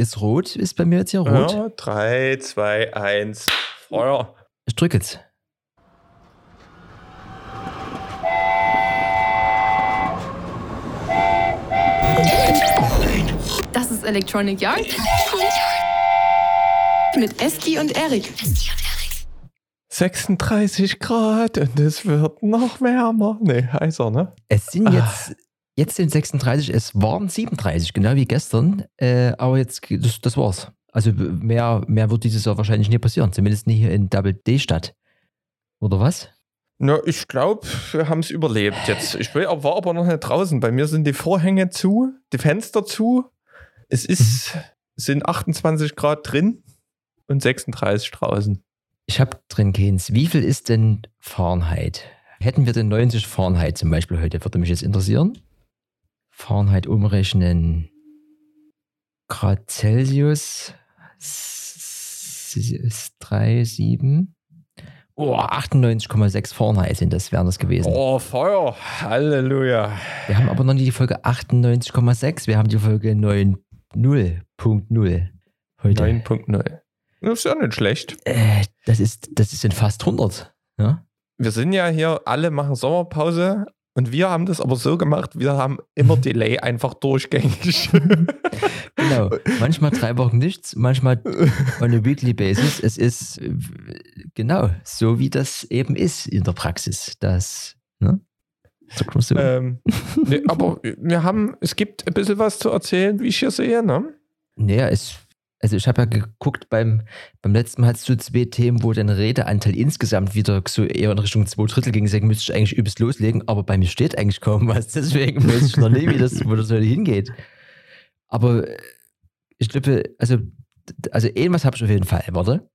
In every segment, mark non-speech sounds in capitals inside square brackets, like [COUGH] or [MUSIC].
ist rot, ist bei mir jetzt hier rot. Ja, 3, 2, 1, Feuer. Ich drücke jetzt. Das ist Electronic Yard. Mit Eski und Erik. 36 Grad und es wird noch wärmer. Nee, heißer, ne? Es sind jetzt, jetzt sind 36, es waren 37, genau wie gestern. Äh, aber jetzt, das, das war's. Also mehr, mehr wird dieses Jahr wahrscheinlich nie passieren. Zumindest nicht hier in Double D-Stadt. Oder was? Na, ich glaube, wir haben es überlebt jetzt. Ich will, war aber noch nicht draußen. Bei mir sind die Vorhänge zu, die Fenster zu. Es ist, es sind 28 Grad drin und 36 draußen. Ich habe drin keins. Wie viel ist denn Fahrenheit? Hätten wir denn 90 Fahrenheit zum Beispiel heute? Würde mich jetzt interessieren. Fahrenheit umrechnen. Grad Celsius ist 3, 7. Oh, 98,6 Fahrenheit sind das, wären das gewesen. Oh, Feuer. Halleluja. Wir haben aber noch nicht die Folge 98,6. Wir haben die Folge 9.0.0 heute. 9.0. Das ist ja nicht schlecht. Äh, das, ist, das ist in fast 100. Ja? Wir sind ja hier, alle machen Sommerpause und wir haben das aber so gemacht, wir haben immer [LAUGHS] Delay einfach durchgängig. [LAUGHS] genau. Manchmal drei Wochen nichts, manchmal on a weekly basis. Es ist genau so, wie das eben ist in der Praxis. Das, ne? So. Ähm, nee, aber wir haben, es gibt ein bisschen was zu erzählen, wie ich hier sehe, ne? Naja, es also ich habe ja geguckt, beim, beim letzten Mal hattest du zwei Themen, wo dein Redeanteil insgesamt wieder so eher in Richtung zwei Drittel ging. Deswegen müsste ich eigentlich übelst loslegen, aber bei mir steht eigentlich kaum was. [LAUGHS] Deswegen weiß ich noch nicht, wie das, wo das heute hingeht. Aber ich glaube, also, also irgendwas habe ich auf jeden Fall. Warte.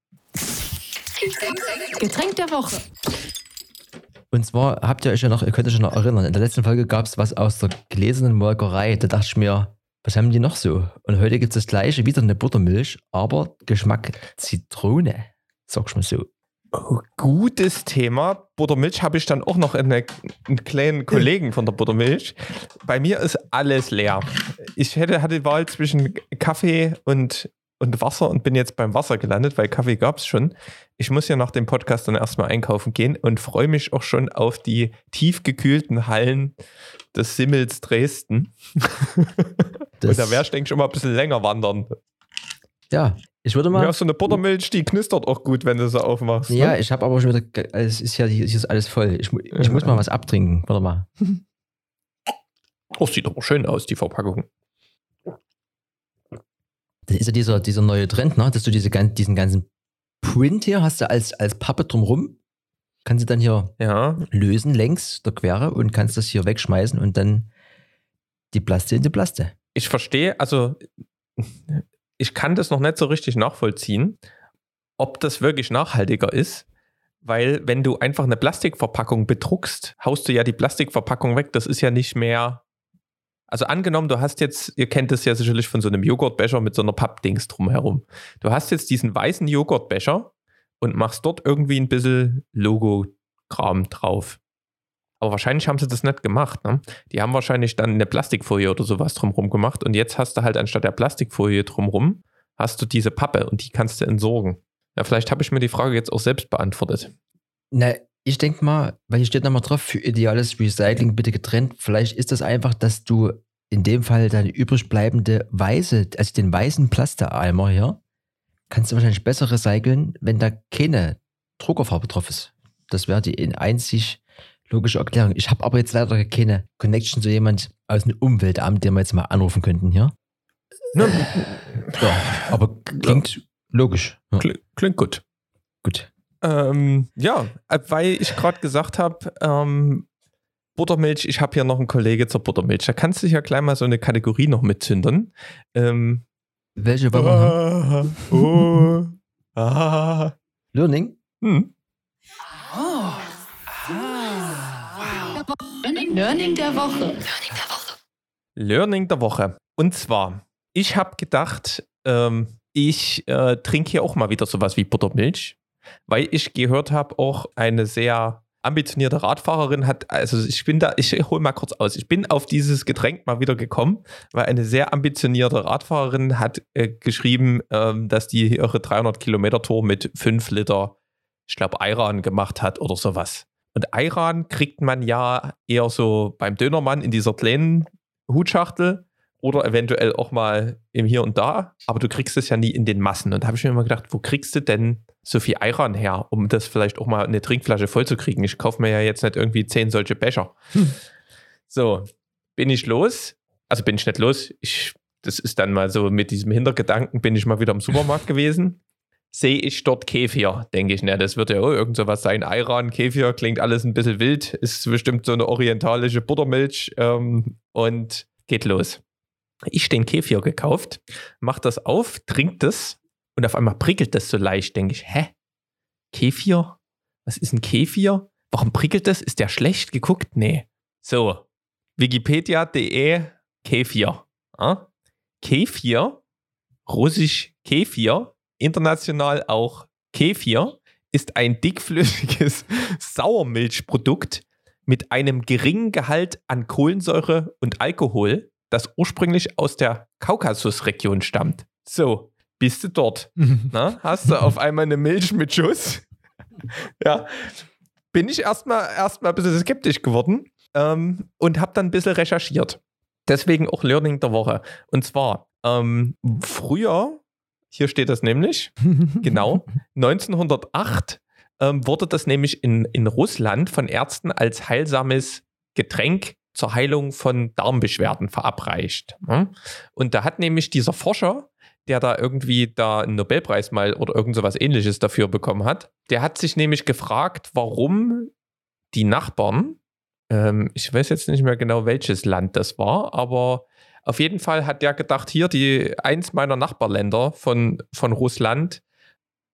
Getränk der Woche. Und zwar habt ihr euch ja noch, ihr könnt euch ja noch erinnern, in der letzten Folge gab es was aus der gläsernen Molkerei. Da dachte ich mir, was haben die noch so? Und heute gibt es das gleiche, wieder eine Buttermilch, aber Geschmack Zitrone, sagst du mal so. Oh, gutes Thema. Buttermilch habe ich dann auch noch eine, einen kleinen Kollegen von der Buttermilch. Bei mir ist alles leer. Ich hätte, hatte Wahl zwischen Kaffee und, und Wasser und bin jetzt beim Wasser gelandet, weil Kaffee gab es schon. Ich muss ja nach dem Podcast dann erstmal einkaufen gehen und freue mich auch schon auf die tiefgekühlten Hallen des Simmels Dresden. [LAUGHS] und da wärst du, denke ich, schon mal ein bisschen länger wandern. Ja, ich würde mal. Ja, so eine Buttermilch, die knistert auch gut, wenn du sie aufmachst. Ja, ne? ich habe aber schon wieder. Es ist ja hier ist alles voll. Ich, ich muss mal was abtrinken. Warte mal. [LAUGHS] Oh, sieht aber schön aus, die Verpackung. Das ist ja dieser, dieser neue Trend, ne? dass du diese, diesen ganzen Print hier hast du als, als Pappe drumrum. Kannst du dann hier ja. lösen längs der Quere und kannst das hier wegschmeißen und dann die Plaste in die Plaste. Ich verstehe, also [LAUGHS] ich kann das noch nicht so richtig nachvollziehen, ob das wirklich nachhaltiger ist, weil wenn du einfach eine Plastikverpackung bedruckst, haust du ja die Plastikverpackung weg. Das ist ja nicht mehr. Also angenommen, du hast jetzt, ihr kennt das ja sicherlich von so einem Joghurtbecher mit so einer Pappdings drumherum. Du hast jetzt diesen weißen Joghurtbecher und machst dort irgendwie ein bisschen Logo-Kram drauf. Aber wahrscheinlich haben sie das nicht gemacht. Ne? Die haben wahrscheinlich dann eine Plastikfolie oder sowas drumherum gemacht. Und jetzt hast du halt anstatt der Plastikfolie drumherum, hast du diese Pappe und die kannst du entsorgen. Ja, vielleicht habe ich mir die Frage jetzt auch selbst beantwortet. Na, ich denke mal, weil hier steht nochmal drauf, für ideales Recycling bitte getrennt. Vielleicht ist das einfach, dass du in dem Fall deine übrig bleibende weiße, also den weißen Plasteeimer hier, kannst du wahrscheinlich besser recyceln, wenn da keine Druckerfarbe drauf ist. Das wäre die einzig logische Erklärung. Ich habe aber jetzt leider keine Connection zu jemand aus dem Umweltamt, den wir jetzt mal anrufen könnten hier. Ja, aber klingt logisch. Ja. Klingt gut. Gut. Ähm, ja, äh, weil ich gerade gesagt habe, ähm, Buttermilch, ich habe hier noch einen Kollege zur Buttermilch. Da kannst du ja gleich mal so eine Kategorie noch mitzündern. Ähm, Welche wollen wir ah, oh, ah. Learning? Hm. Oh. Learning der Woche. Learning der Woche. Und zwar, ich habe gedacht, ähm, ich äh, trinke hier auch mal wieder sowas wie Buttermilch, weil ich gehört habe, auch eine sehr ambitionierte Radfahrerin hat, also ich bin da, ich hole mal kurz aus. Ich bin auf dieses Getränk mal wieder gekommen, weil eine sehr ambitionierte Radfahrerin hat äh, geschrieben, ähm, dass die ihre 300 Kilometer Tour mit 5 Liter, ich glaube, Ayran gemacht hat oder sowas. Und Ayran kriegt man ja eher so beim Dönermann in dieser kleinen Hutschachtel oder eventuell auch mal im Hier und Da, aber du kriegst es ja nie in den Massen. Und da habe ich mir immer gedacht, wo kriegst du denn so viel Ayran her, um das vielleicht auch mal eine Trinkflasche voll zu kriegen? Ich kaufe mir ja jetzt nicht irgendwie zehn solche Becher. Hm. So, bin ich los? Also bin ich nicht los. Ich, das ist dann mal so mit diesem Hintergedanken, bin ich mal wieder im Supermarkt gewesen. Sehe ich dort Kefir, denke ich, ne, das wird ja oh, irgend sowas sein. Ayran, Kefir, klingt alles ein bisschen wild, ist bestimmt so eine orientalische Buttermilch ähm, und geht los. Ich den Kefir gekauft, mach das auf, trink das und auf einmal prickelt das so leicht. Denke ich, hä? Kefir? Was ist ein Kefir? Warum prickelt das? Ist der schlecht geguckt? Nee. So, wikipedia.de Kefir. Ah? Kefir, russisch Kefir, international auch Kefir, ist ein dickflüssiges [LAUGHS] Sauermilchprodukt mit einem geringen Gehalt an Kohlensäure und Alkohol, das ursprünglich aus der Kaukasusregion stammt. So, bist du dort? [LAUGHS] Na, hast du auf einmal eine Milch mit Schuss? [LAUGHS] ja, bin ich erstmal erstmal ein bisschen skeptisch geworden ähm, und habe dann ein bisschen recherchiert. Deswegen auch Learning der Woche. Und zwar, ähm, früher, hier steht das nämlich, [LAUGHS] genau, 1908 ähm, wurde das nämlich in, in Russland von Ärzten als heilsames Getränk zur Heilung von Darmbeschwerden verabreicht. Und da hat nämlich dieser Forscher, der da irgendwie da einen Nobelpreis mal oder irgend sowas ähnliches dafür bekommen hat, der hat sich nämlich gefragt, warum die Nachbarn, ähm, ich weiß jetzt nicht mehr genau, welches Land das war, aber auf jeden Fall hat der gedacht, hier, die eins meiner Nachbarländer von, von Russland,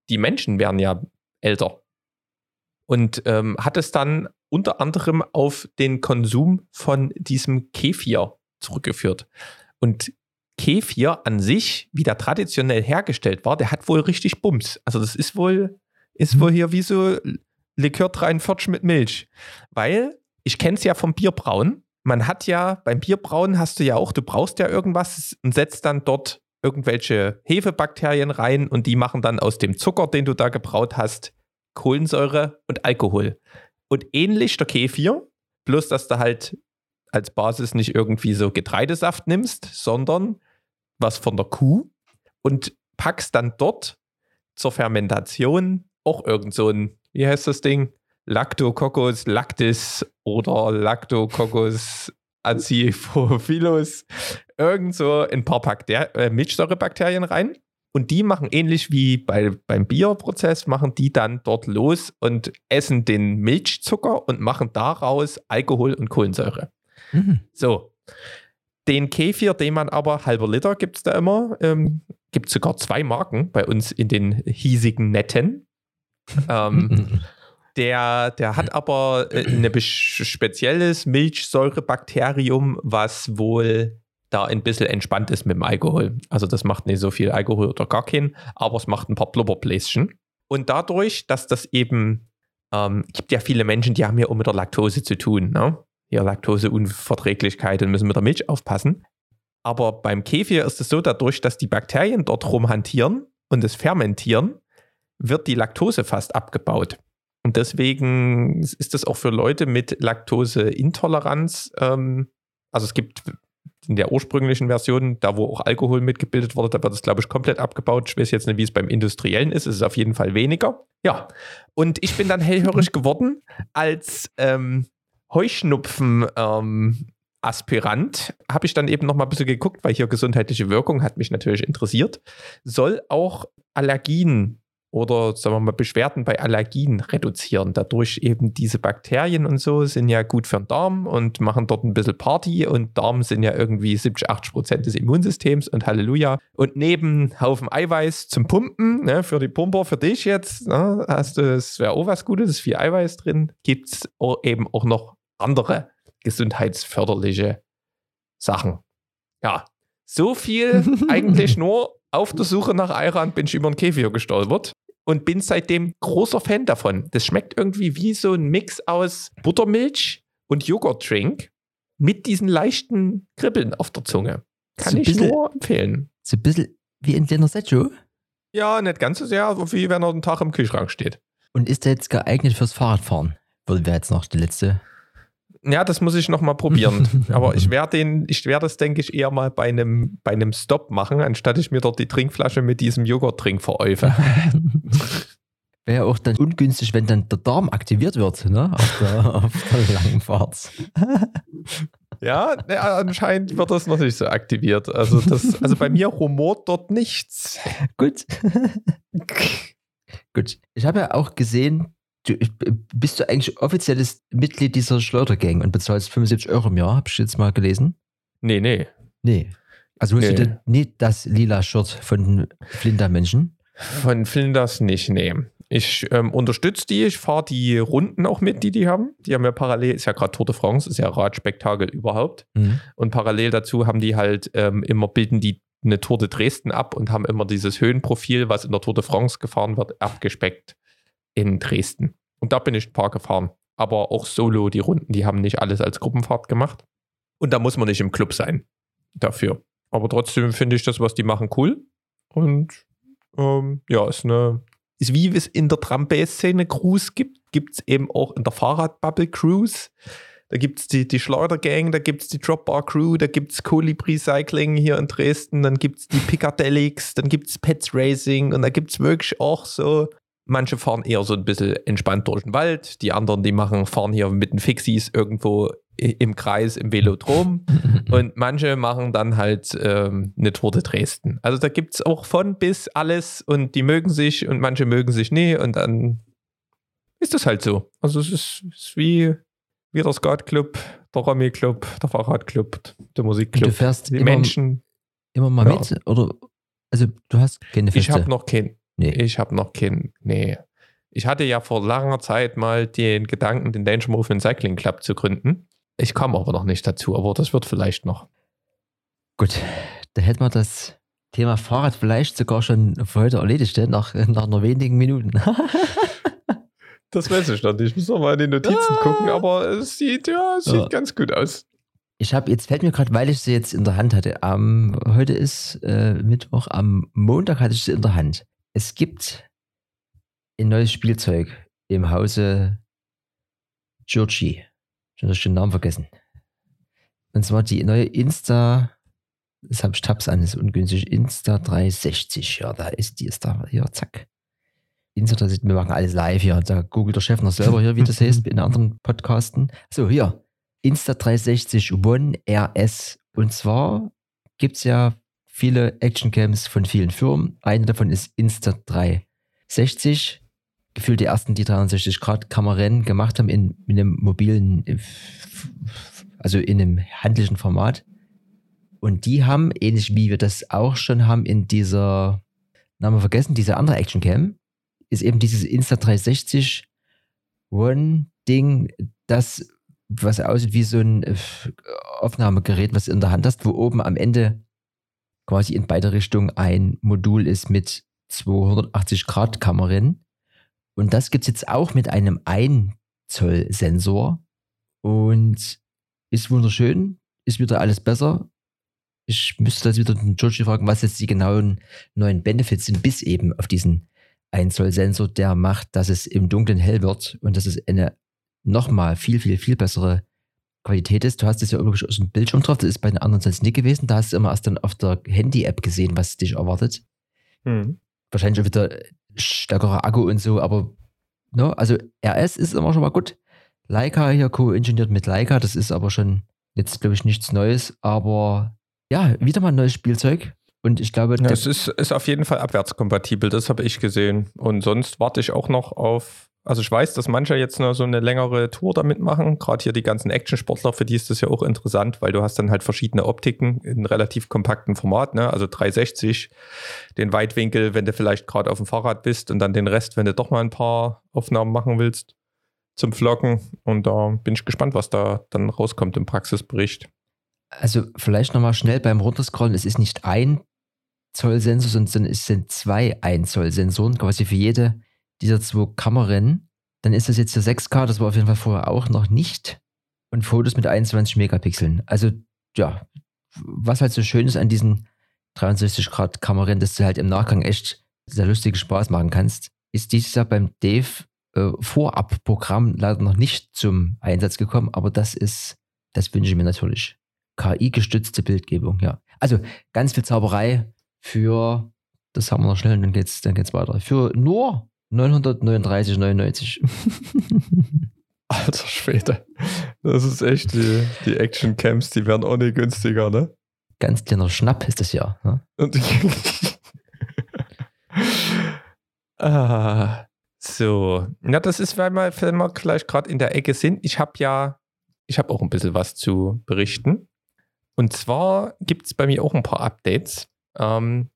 die Menschen werden ja älter. Und ähm, hat es dann unter anderem auf den Konsum von diesem Kefir zurückgeführt. Und Kefir an sich, wie der traditionell hergestellt war, der hat wohl richtig Bums. Also das ist wohl, ist wohl hier wie so Likör 43 mit Milch. Weil, ich kenne es ja vom Bierbrauen. Man hat ja, beim Bierbrauen hast du ja auch, du brauchst ja irgendwas und setzt dann dort irgendwelche Hefebakterien rein und die machen dann aus dem Zucker, den du da gebraut hast, Kohlensäure und Alkohol. Und ähnlich der Kefir, bloß dass du halt als Basis nicht irgendwie so Getreidesaft nimmst, sondern was von der Kuh und packst dann dort zur Fermentation auch irgend so ein, wie heißt das Ding? Lactococcus lactis oder Lactococcus [LAUGHS] acidophilus, irgend so ein paar Bakter äh, Milchsäurebakterien rein. Und die machen ähnlich wie bei, beim Bierprozess, machen die dann dort los und essen den Milchzucker und machen daraus Alkohol und Kohlensäure. Mhm. So. Den Kefir, den man aber, halber Liter gibt es da immer, ähm, gibt es sogar zwei Marken bei uns in den hiesigen Netten. ähm, der, der hat aber äh, ein spezielles Milchsäurebakterium, was wohl da ein bisschen entspannt ist mit dem Alkohol. Also das macht nicht so viel Alkohol oder gar keinen, aber es macht ein paar Blubberbläschen. Und dadurch, dass das eben, ähm, gibt ja viele Menschen, die haben ja auch mit der Laktose zu tun, ne? Hier Laktoseunverträglichkeit und müssen mit der Milch aufpassen. Aber beim Kefir ist es so, dadurch, dass die Bakterien dort rumhantieren und es fermentieren, wird die Laktose fast abgebaut. Und deswegen ist das auch für Leute mit Laktoseintoleranz, ähm, also es gibt in der ursprünglichen Version, da wo auch Alkohol mitgebildet wurde, da wird es, glaube ich, komplett abgebaut. Ich weiß jetzt nicht, wie es beim industriellen ist. Es ist auf jeden Fall weniger. Ja. Und ich bin dann hellhörig [LAUGHS] geworden, als ähm, Heuschnupfen. Ähm, Aspirant habe ich dann eben noch mal ein bisschen geguckt, weil hier gesundheitliche Wirkung hat mich natürlich interessiert. Soll auch Allergien oder sagen wir mal Beschwerden bei Allergien reduzieren. Dadurch eben diese Bakterien und so sind ja gut für den Darm und machen dort ein bisschen Party und Darm sind ja irgendwie 70, 80 Prozent des Immunsystems und Halleluja. Und neben Haufen Eiweiß zum Pumpen, ne, für die Pumper, für dich jetzt, ne, hast du, es wäre auch was Gutes, ist viel Eiweiß drin, gibt es eben auch noch andere gesundheitsförderliche Sachen. Ja, so viel [LAUGHS] eigentlich nur auf der Suche nach Ayran bin ich über den Kefir gestolpert. Und bin seitdem großer Fan davon. Das schmeckt irgendwie wie so ein Mix aus Buttermilch und Joghurtdrink mit diesen leichten Kribbeln auf der Zunge. Kann So ich bisschen- nur empfehlen. So ein bisschen wie in Dinner Setjo. Ja, nicht ganz so sehr, wie wenn er einen Tag im Kühlschrank steht. Und ist der jetzt geeignet fürs Fahrradfahren? Würde wäre jetzt noch die letzte. Ja, das muss ich noch mal probieren. [LAUGHS] Aber ich werde den, ich werde das, denke ich, eher mal bei einem, bei einem Stop machen, anstatt ich mir dort die Trinkflasche mit diesem Joghurttrink veräufe. [LAUGHS] Wäre ja auch dann ungünstig, wenn dann der Darm aktiviert wird, ne? Auf der, [LAUGHS] auf der langen Fahrt. Ja, ja, anscheinend wird das noch nicht so aktiviert. Also, das, also bei mir rumort dort nichts. Gut. Gut. Ich habe ja auch gesehen, du, bist du eigentlich offizielles Mitglied dieser Schleudergang und bezahlst 75 Euro im Jahr? Hab ich jetzt mal gelesen? Nee, nee. Nee. Also holst Nee. du nicht das lila Shirt von den Flinter-Menschen? Von Flinders nicht, nee. Ich ähm, unterstütze die, ich fahre die Runden auch mit, die die haben. Die haben ja parallel, ist ja gerade Tour de France, ist ja Radspektakel überhaupt. Mhm. Und parallel dazu haben die halt ähm, immer, bilden die eine Tour de Dresden ab und haben immer dieses Höhenprofil, was in der Tour de France gefahren wird, abgespeckt in Dresden. Und da bin ich ein paar gefahren. Aber auch solo die Runden, die haben nicht alles als Gruppenfahrt gemacht. Und da muss man nicht im Club sein dafür. Aber trotzdem finde ich das, was die machen, cool. Und ähm, ja, ist eine, ist wie es in der Trampe-Szene Cruise gibt, gibt es eben auch in der Fahrradbubble Cruise. Da gibt es die, die Schleudergang, da gibt es die Dropbar Crew, da gibt es Colibri Cycling hier in Dresden, dann gibt es die Picadelics, dann gibt es Pets Racing und da gibt es wirklich auch so, manche fahren eher so ein bisschen entspannt durch den Wald, die anderen, die machen, fahren hier mit den Fixies irgendwo im Kreis im Velodrom [LAUGHS] und manche machen dann halt ähm, eine Tour de Dresden. Also da gibt es auch von bis alles und die mögen sich und manche mögen sich nie und dann ist das halt so. Also es ist, ist wie, wie der Skatclub, der Romy-Club, der Fahrradclub, der Und du Musikclub. fährst Die immer, Menschen. immer mal Ja. mit? Oder, also du hast keine Ich feste? habe noch kein, Nee. ich habe noch kein, nee. Ich hatte ja vor langer Zeit mal den Gedanken, den Danger Movement Cycling Club zu gründen. Ich komme aber noch nicht dazu, aber das wird vielleicht noch. Gut, da hätten wir das Thema Fahrrad vielleicht sogar schon für heute erledigt, ne? nach, nach nur wenigen Minuten. [LAUGHS] Das weiß ich noch nicht. Ich muss noch mal in die Notizen Ah. gucken, aber es sieht, ja, es sieht Ja. ganz gut aus. Ich habe, jetzt fällt mir gerade, weil ich sie jetzt in der Hand hatte, am, heute ist äh, Mittwoch, am Montag hatte ich sie in der Hand. Es gibt ein neues Spielzeug im Hause Giorgi. Schon hast den Namen vergessen. Und zwar die neue Insta, das habe ich Tabs an, ist ungünstig, Insta 360. Ja, da ist die, ist da, hier, zack. Insta 360, wir machen alles live hier. Da googelt der Chef noch selber hier, wie das [LAUGHS] heißt, in anderen Podcasten. So, hier, Insta360 One RS. Und zwar gibt es ja viele Actioncams von vielen Firmen. Eine davon ist Insta360. Gefühlt die ersten, die 360-Grad-Kameran gemacht haben in, in einem mobilen, äh, also in einem handlichen Format. Und die haben, ähnlich wie wir das auch schon haben in dieser, Namen vergessen, diese andere Actioncam, ist eben dieses Insta360 One-Ding, das was aussieht wie so ein äh, Aufnahmegerät, was du in der Hand hast, wo oben am Ende quasi in beide Richtungen ein Modul ist mit 280 Grad Kamerin. Und das gibt es jetzt auch mit einem 1 Zoll Sensor und ist wunderschön, ist wieder alles besser. Ich müsste das wieder den Georgie fragen, was jetzt die genauen neuen Benefits sind, bis eben auf diesen 1 Zoll Sensor, der macht, dass es im Dunkeln hell wird und dass es eine nochmal viel, viel, viel bessere Qualität ist. Du hast es ja irgendwie aus dem Bildschirm drauf, das ist bei den anderen sonst nicht gewesen. Da hast du immer erst dann auf der Handy-App gesehen, was dich erwartet. Wahrscheinlich auch wieder stärkerer Akku und so, aber ne, also RS ist immer schon mal gut. Leica hier co-ingeniert mit Leica, das ist aber schon jetzt, glaube ich, nichts Neues, aber ja, wieder mal ein neues Spielzeug. Und ich glaube, Ja, es ist, ist auf jeden Fall abwärtskompatibel, das habe ich gesehen. Und sonst warte ich auch noch auf. Also ich weiß, dass manche jetzt noch so eine längere Tour damit machen. Gerade hier die ganzen Actionsportler, für die ist das ja auch interessant, weil du hast dann halt verschiedene Optiken in relativ kompakten Format, ne? Also 360, den Weitwinkel, wenn du vielleicht gerade auf dem Fahrrad bist und dann den Rest, wenn du doch mal ein paar Aufnahmen machen willst zum Vloggen. Und da bin ich gespannt, was da dann rauskommt im Praxisbericht. Also vielleicht nochmal schnell beim Runterscrollen, es ist nicht ein Zoll Sensor, sondern es sind zwei 1 Zoll Sensoren, quasi für jede dieser zwei Kameran. Dann ist das jetzt der 6K, das war auf jeden Fall vorher auch noch nicht. Und Fotos mit 21 Megapixeln. Also, ja, was halt so schön ist an diesen 63 Grad Kameran, dass du halt im Nachgang echt sehr lustigen Spaß machen kannst, ist dieses Jahr beim Dave äh, Vorab-Programm leider noch nicht zum Einsatz gekommen, aber das ist, das wünsche ich mir natürlich. KI-gestützte Bildgebung, ja. Also ganz viel Zauberei für, das haben wir noch schnell dann geht's, dann geht's weiter. Für nur 939,99. [LAUGHS] Alter Schwede. Das ist echt die, die Action-Camps, die werden auch nicht günstiger, ne? Ganz kleiner Schnapp ist das ja. Ne? [LAUGHS] Ah, so. Na, das ist, weil wir, wenn wir gleich gerade in der Ecke sind. Ich habe ja, ich habe auch ein bisschen was zu berichten. Und zwar gibt es bei mir auch ein paar Updates. Ähm,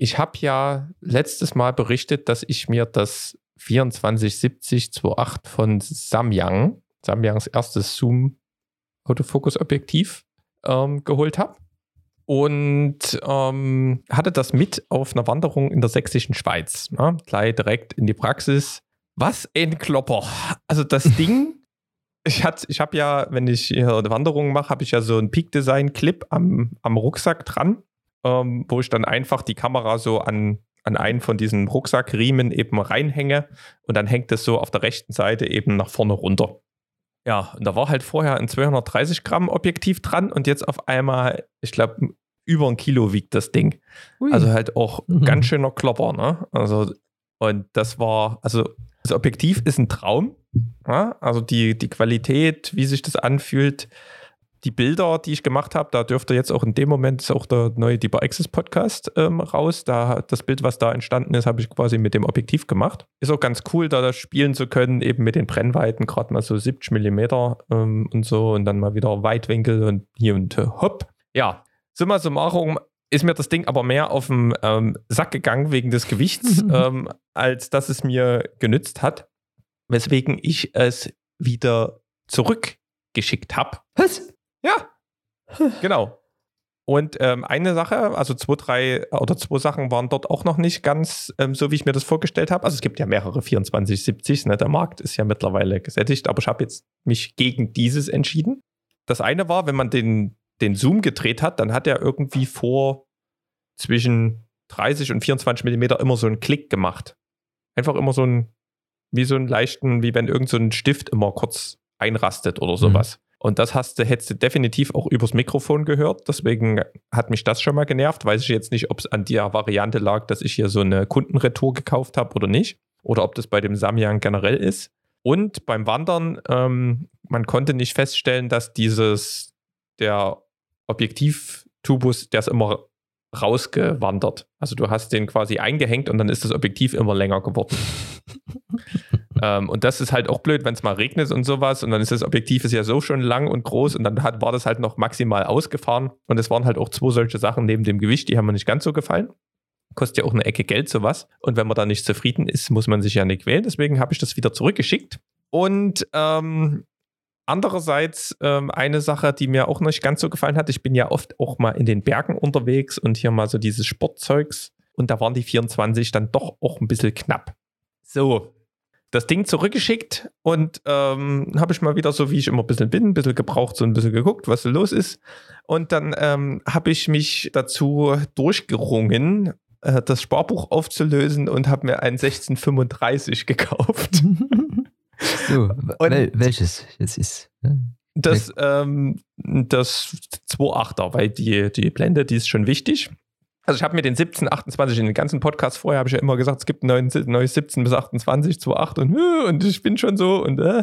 ich habe ja letztes Mal berichtet, dass ich mir das 2470-28 von Samyang, Samyangs erstes Zoom-Autofokus-Objektiv, ähm, geholt habe. Und ähm, hatte das mit auf einer Wanderung in der sächsischen Schweiz. Ja, gleich direkt in die Praxis. Was ein Klopper. Also das [LAUGHS] Ding, ich, ich habe ja, wenn ich hier eine Wanderung mache, habe ich ja so einen Peak-Design-Clip am, am Rucksack dran, ähm, wo ich dann einfach die Kamera so an an einen von diesen Rucksackriemen eben reinhänge und dann hängt es so auf der rechten Seite eben nach vorne runter. Ja, und da war halt vorher ein 230 Gramm Objektiv dran und jetzt auf einmal, ich glaube, über ein Kilo wiegt das Ding. Ui. Also halt auch mhm. ganz schöner Klopper, ne? Also, und das war, also das Objektiv ist ein Traum. Ja? Also die, die Qualität, wie sich das anfühlt, die Bilder, die ich gemacht habe, da dürfte jetzt auch in dem Moment ist auch der neue Deeper Access Podcast ähm, raus. Da das Bild, was da entstanden ist, habe ich quasi mit dem Objektiv gemacht. Ist auch ganz cool, da das spielen zu können, eben mit den Brennweiten, gerade mal so 70 Millimeter ähm, und so und dann mal wieder Weitwinkel und hier und äh, hopp. Ja, summa summarum ist mir das Ding aber mehr auf den ähm, Sack gegangen wegen des Gewichts, [LAUGHS] ähm, als dass es mir genützt hat. Weswegen ich es wieder zurückgeschickt habe. Was? Ja, genau. Und ähm, eine Sache, also zwei, drei oder zwei Sachen waren dort auch noch nicht ganz ähm, so, wie ich mir das vorgestellt habe. Also es gibt ja mehrere 2470s, ne? der Markt ist ja mittlerweile gesättigt, aber ich habe jetzt mich gegen dieses entschieden. Das eine war, wenn man den, den Zoom gedreht hat, dann hat er irgendwie vor zwischen 30 und 24 Millimeter immer so einen Klick gemacht. Einfach immer so ein, wie so einen leichten, wie wenn irgend so ein Stift immer kurz einrastet oder mhm. sowas. Mhm. Und das hast du, hättest du definitiv auch übers Mikrofon gehört. Deswegen hat mich das schon mal genervt. Weiß ich jetzt nicht, ob es an der Variante lag, dass ich hier so eine Kundenretour gekauft habe oder nicht. Oder ob das bei dem Samyang generell ist. Und beim Wandern, ähm, man konnte nicht feststellen, dass dieses, der Objektivtubus, der ist immer rausgewandert. Also du hast den quasi eingehängt und dann ist das Objektiv immer länger geworden. [LAUGHS] ähm, und das ist halt auch blöd, wenn es mal regnet und sowas. Und dann ist das Objektiv ist ja so schon lang und groß. Und dann hat, war das halt noch maximal ausgefahren. Und es waren halt auch zwei solche Sachen neben dem Gewicht, die haben mir nicht ganz so gefallen. Kostet ja auch eine Ecke Geld sowas. Und wenn man da nicht zufrieden ist, muss man sich ja nicht quälen. Deswegen habe ich das wieder zurückgeschickt. Und ähm, Andererseits ähm, eine Sache, die mir auch nicht ganz so gefallen hat, ich bin ja oft auch mal in den Bergen unterwegs und hier mal so dieses Sportzeugs. Und da waren die 24 dann doch auch ein bisschen knapp. So, das Ding zurückgeschickt und ähm, habe ich mal wieder so, wie ich immer ein bisschen bin, ein bisschen gebraucht, so ein bisschen geguckt, was so los ist. Und dann ähm, habe ich mich dazu durchgerungen, äh, das Sparbuch aufzulösen und habe mir ein 1635 gekauft. [LAUGHS] so, wel welches jetzt ist? Ne? Das, ähm, das 2.8er, weil die, die Blende, die ist schon wichtig. Also ich habe mir den 17, 28 in den ganzen Podcast vorher habe ich ja immer gesagt, es gibt ein neues 17 bis 28, 2.8 und, und ich bin schon so und äh.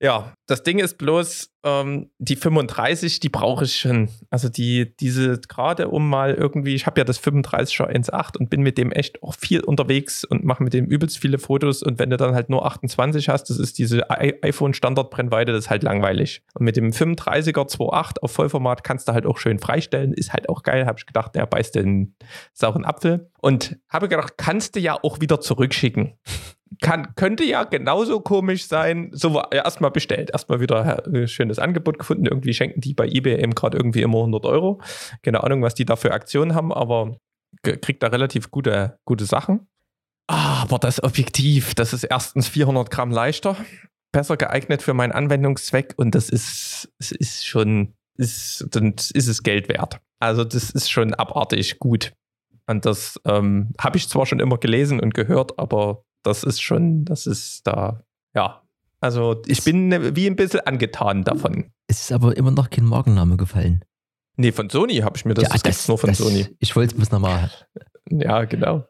Ja, das Ding ist bloß, ähm, die 35, die brauche ich schon. Also die, diese, gerade um mal irgendwie, ich habe ja das 35er 1.8 und bin mit dem echt auch viel unterwegs und mache mit dem übelst viele Fotos. Und wenn du dann halt nur 28 hast, das ist diese iPhone-Standard-Brennweite, das ist halt langweilig. Und mit dem 35er 2.8 auf Vollformat kannst du halt auch schön freistellen, ist halt auch geil. Habe ich gedacht, der beißt den sauren Apfel. Und habe gedacht, kannst du ja auch wieder zurückschicken kann, könnte ja genauso komisch sein. So ja, erstmal bestellt, erstmal wieder ein äh, schönes Angebot gefunden. Irgendwie schenken die bei eBay eben gerade irgendwie immer 100 Euro. Keine Ahnung, was die da für Aktionen haben, aber kriegt da relativ gute, gute Sachen. Aber das Objektiv, das ist erstens 400 Gramm leichter, besser geeignet für meinen Anwendungszweck und das ist, es ist schon, ist, dann ist es Geld wert. Also das ist schon abartig gut. Und das ähm, habe ich zwar schon immer gelesen und gehört, aber das ist schon, das ist da, ja. Also ich bin ne- wie ein bisschen angetan davon. Es ist aber immer noch kein Markenname gefallen. Nee, von Sony habe ich mir das, das, gibt's nur von das, Sony. Ich wollte es nochmal. [LAUGHS] Ja, genau.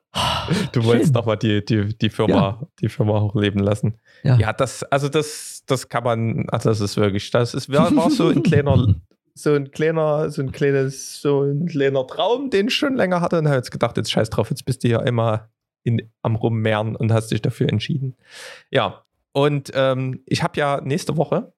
Du wolltest nochmal die, die, die Firma, die Firma hochleben lassen. Ja. Ja, das, also das, das kann man, also das ist wirklich, das ist, war, war so ein kleiner, [LAUGHS] so ein kleiner, so ein kleines, so ein kleiner Traum, den ich schon länger hatte und habe jetzt gedacht, jetzt scheiß drauf, jetzt bist du ja immer in, am Rummehren und hast dich dafür entschieden. Ja, und ähm, ich habe ja nächste Woche,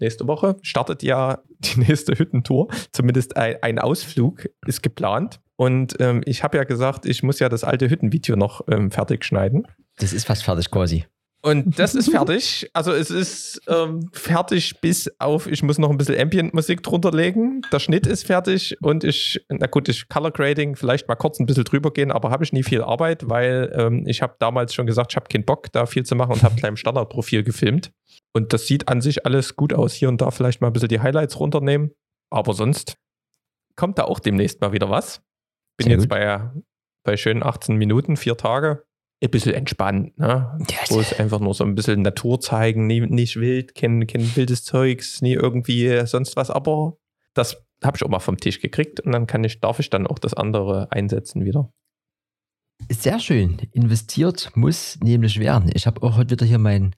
nächste Woche startet ja [LAUGHS] die nächste Hüttentour, zumindest ein, ein Ausflug ist geplant. Und ähm, ich habe ja gesagt, ich muss ja das alte Hüttenvideo noch ähm, fertig schneiden. Das ist fast fertig quasi. Und das ist fertig. Also es ist ähm, fertig bis auf, ich muss noch ein bisschen Ambient-Musik drunter legen. Der Schnitt ist fertig und ich, na gut, ich Color Grading, vielleicht mal kurz ein bisschen drüber gehen, aber habe ich nie viel Arbeit, weil ähm, ich habe damals schon gesagt, ich habe keinen Bock, da viel zu machen und habe gleich im Standardprofil gefilmt. Und das sieht an sich alles gut aus. Hier und da vielleicht mal ein bisschen die Highlights runternehmen. Aber sonst kommt da auch demnächst mal wieder was. Bin Sehr jetzt gut. bei, bei schönen 18 Minuten, vier Tage. Ein bisschen entspannt, ne? Ja, Wo es einfach nur so ein bisschen Natur zeigen, nie, nicht wild, kein, kein wildes Zeugs, nie irgendwie sonst was, aber das habe ich auch mal vom Tisch gekriegt und dann kann ich, darf ich dann auch das andere einsetzen wieder. Sehr schön. Investiert muss nämlich werden. Ich habe auch heute wieder hier meinen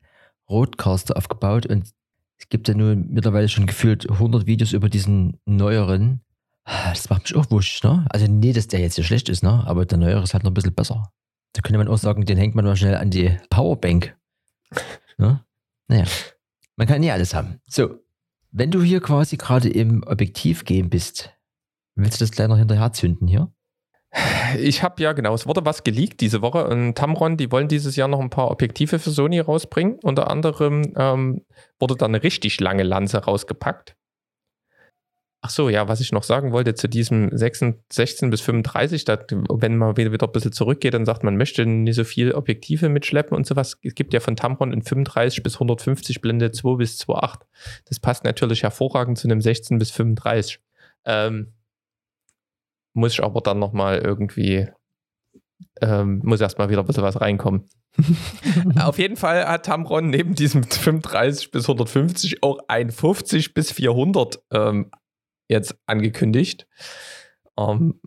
Roadcaster aufgebaut und es gibt ja nun mittlerweile schon gefühlt 100 Videos über diesen neueren. Das macht mich auch wusch, ne? Also nee, dass der jetzt hier schlecht ist, ne? Aber der neuere ist halt noch ein bisschen besser. Da könnte man auch sagen, den hängt man mal schnell an die Powerbank. Ne? Naja, man kann nie alles haben. So, wenn du hier quasi gerade im Objektiv-Game bist, willst du das gleich noch hinterher zünden hier? Ich habe ja genau, es wurde was geleakt diese Woche und Tamron, die wollen dieses Jahr noch ein paar Objektive für Sony rausbringen. Unter anderem ähm, wurde da eine richtig lange Lanze rausgepackt. Ach so, ja, was ich noch sagen wollte zu diesem 16, 16 bis 35, da, wenn man wieder, wieder ein bisschen zurückgeht und sagt, man möchte nicht so viel Objektive mitschleppen und sowas. Es gibt ja von Tamron in 35 bis 150 Blende 2 bis 2.8. Das passt natürlich hervorragend zu einem 16 bis 35. Ähm, muss ich aber dann nochmal irgendwie, ähm, muss erstmal wieder ein bisschen was reinkommen. [LAUGHS] Auf jeden Fall hat Tamron neben diesem 35 bis 150 auch ein 50 bis 400 ähm, jetzt angekündigt, ähm,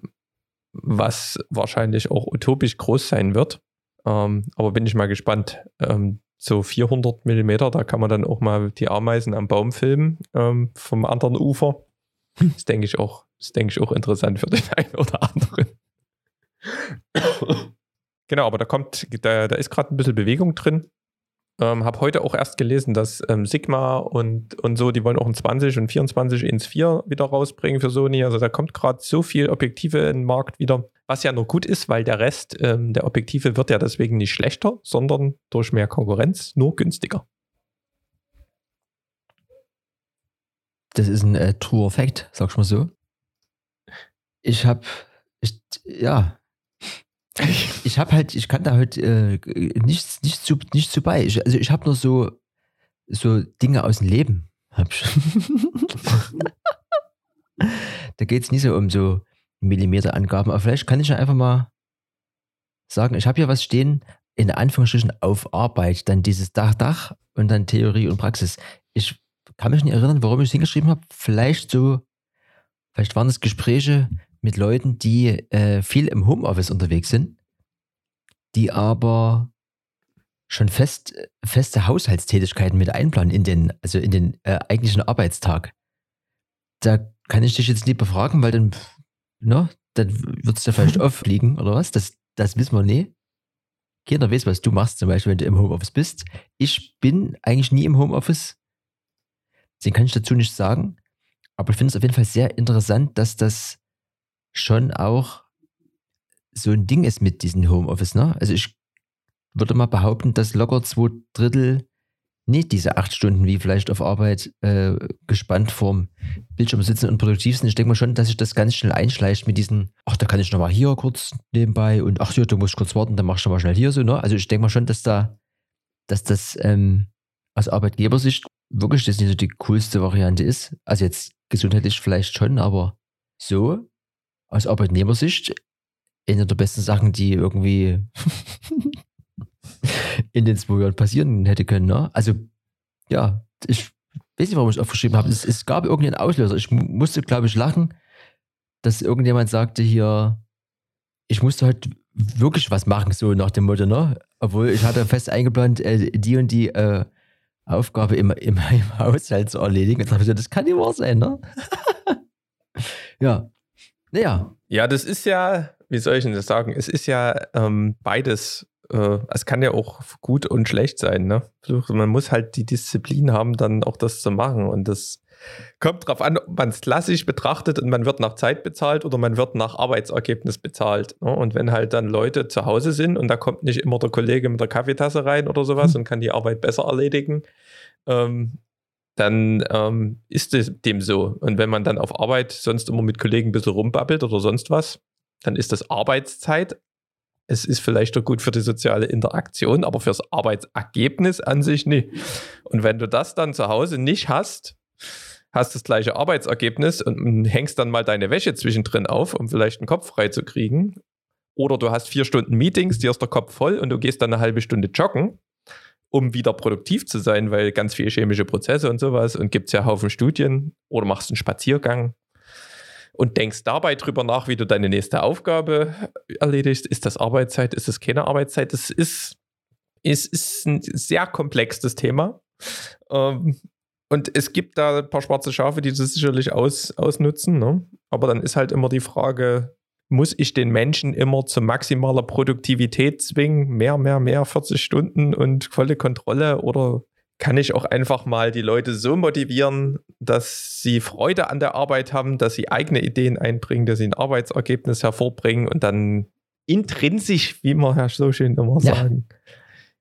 was wahrscheinlich auch utopisch groß sein wird. Ähm, aber bin ich mal gespannt. Ähm, so 400 Millimeter, da kann man dann auch mal die Ameisen am Baum filmen ähm, vom anderen Ufer. Das denke ich auch, das denke ich auch interessant für den [LAUGHS] einen oder anderen. [COUGHS] genau, aber da kommt, da, da ist gerade ein bisschen Bewegung drin. Ähm, habe heute auch erst gelesen, dass ähm, Sigma und, und so, die wollen auch ein 20 und 24 ins 4 wieder rausbringen für Sony. Also da kommt gerade so viel Objektive in den Markt wieder, was ja nur gut ist, weil der Rest ähm, der Objektive wird ja deswegen nicht schlechter, sondern durch mehr Konkurrenz nur günstiger. Das ist ein äh, True Fact, sag ich mal so. Ich habe, ja, ich habe halt, ich kann da halt äh, nichts, nichts zu, nichts zu bei. Ich, also ich habe nur so, so Dinge aus dem Leben. [LAUGHS] Da geht es nie so um so Millimeterangaben. Aber vielleicht kann ich ja einfach mal sagen, ich habe hier was stehen, in Anführungsstrichen auf Arbeit, dann dieses Dach, Dach und dann Theorie und Praxis. Ich kann mich nicht erinnern, warum ich es hingeschrieben habe. Vielleicht so, vielleicht waren es Gespräche mit Leuten, die äh, viel im Homeoffice unterwegs sind, die aber schon fest, feste Haushaltstätigkeiten mit einplanen in den, also in den äh, eigentlichen Arbeitstag. Da kann ich dich jetzt nicht befragen, weil dann, ne, dann wird es da vielleicht [LAUGHS] auffliegen oder was? Das, das wissen wir nie. Keiner weiß, was du machst, zum Beispiel, wenn du im Homeoffice bist. Ich bin eigentlich nie im Homeoffice. Deswegen kann ich dazu nichts sagen. Aber ich finde es auf jeden Fall sehr interessant, dass das schon auch so ein Ding ist mit diesem Homeoffice. Ne? Also ich würde mal behaupten, dass locker zwei Drittel nicht diese acht Stunden wie vielleicht auf Arbeit äh, gespannt vorm Bildschirm sitzen und produktiv sind. Ich denke mal schon, dass sich das ganz schnell einschleicht mit diesen, ach, da kann ich nochmal hier kurz nebenbei und ach ja, du musst kurz warten, dann machst du mal schnell hier so, ne? Also ich denke mal schon, dass da, dass das ähm, aus Arbeitgebersicht wirklich das nicht so die coolste Variante ist. Also jetzt gesundheitlich vielleicht schon, aber so aus Arbeitnehmersicht eine der besten Sachen, die irgendwie [LAUGHS] in den zwei Jahren passieren hätte können. Ne? Also, ja, ich weiß nicht, warum ich es aufgeschrieben habe. Es, es gab irgendeinen Auslöser. Ich mu- musste, glaube ich, lachen, dass irgendjemand sagte hier, ich musste heute wirklich was machen, so nach dem Motto, ne? Obwohl ich hatte fest eingeplant, äh, die und die äh, Aufgabe im, im, im Haushalt zu erledigen. Und dachte ich so, das kann nicht wahr sein, ne? [LAUGHS] ja. Naja, Ja, das ist ja, wie soll ich denn das sagen? Es ist ja ähm, beides. Äh, es kann ja auch gut und schlecht sein. Ne? Man muss halt die Disziplin haben, dann auch das zu machen. Und das kommt darauf an, ob man es klassisch betrachtet und man wird nach Zeit bezahlt oder man wird nach Arbeitsergebnis bezahlt. Ne? Und wenn halt dann Leute zu Hause sind und da kommt nicht immer der Kollege mit der Kaffeetasse rein oder sowas und kann die Arbeit besser erledigen, ähm, dann ähm, ist es dem so. Und wenn man dann auf Arbeit sonst immer mit Kollegen ein bisschen rumbabbelt oder sonst was, dann ist das Arbeitszeit. Es ist vielleicht auch gut für die soziale Interaktion, aber fürs Arbeitsergebnis an sich nicht. Und wenn du das dann zu Hause nicht hast, hast das gleiche Arbeitsergebnis und hängst dann mal deine Wäsche zwischendrin auf, um vielleicht einen Kopf frei zu kriegen. Oder du hast vier Stunden Meetings, dir ist der Kopf voll und du gehst dann eine halbe Stunde joggen, um wieder produktiv zu sein, weil ganz viele chemische Prozesse und sowas und gibt es ja Haufen Studien oder machst einen Spaziergang und denkst dabei drüber nach, wie du deine nächste Aufgabe erledigst. Ist das Arbeitszeit? Ist das keine Arbeitszeit? Das ist, ist, ist ein sehr komplexes Thema. Ähm, und es gibt da ein paar schwarze Schafe, die das sicherlich aus, ausnutzen. Ne? Aber dann ist halt immer die Frage, muss ich den Menschen immer zu maximaler Produktivität zwingen? Mehr, mehr, mehr, 40 Stunden und volle Kontrolle? Oder kann ich auch einfach mal die Leute so motivieren, dass sie Freude an der Arbeit haben, dass sie eigene Ideen einbringen, dass sie ein Arbeitsergebnis hervorbringen und dann intrinsisch, wie wir ja so schön immer Ja. sagen,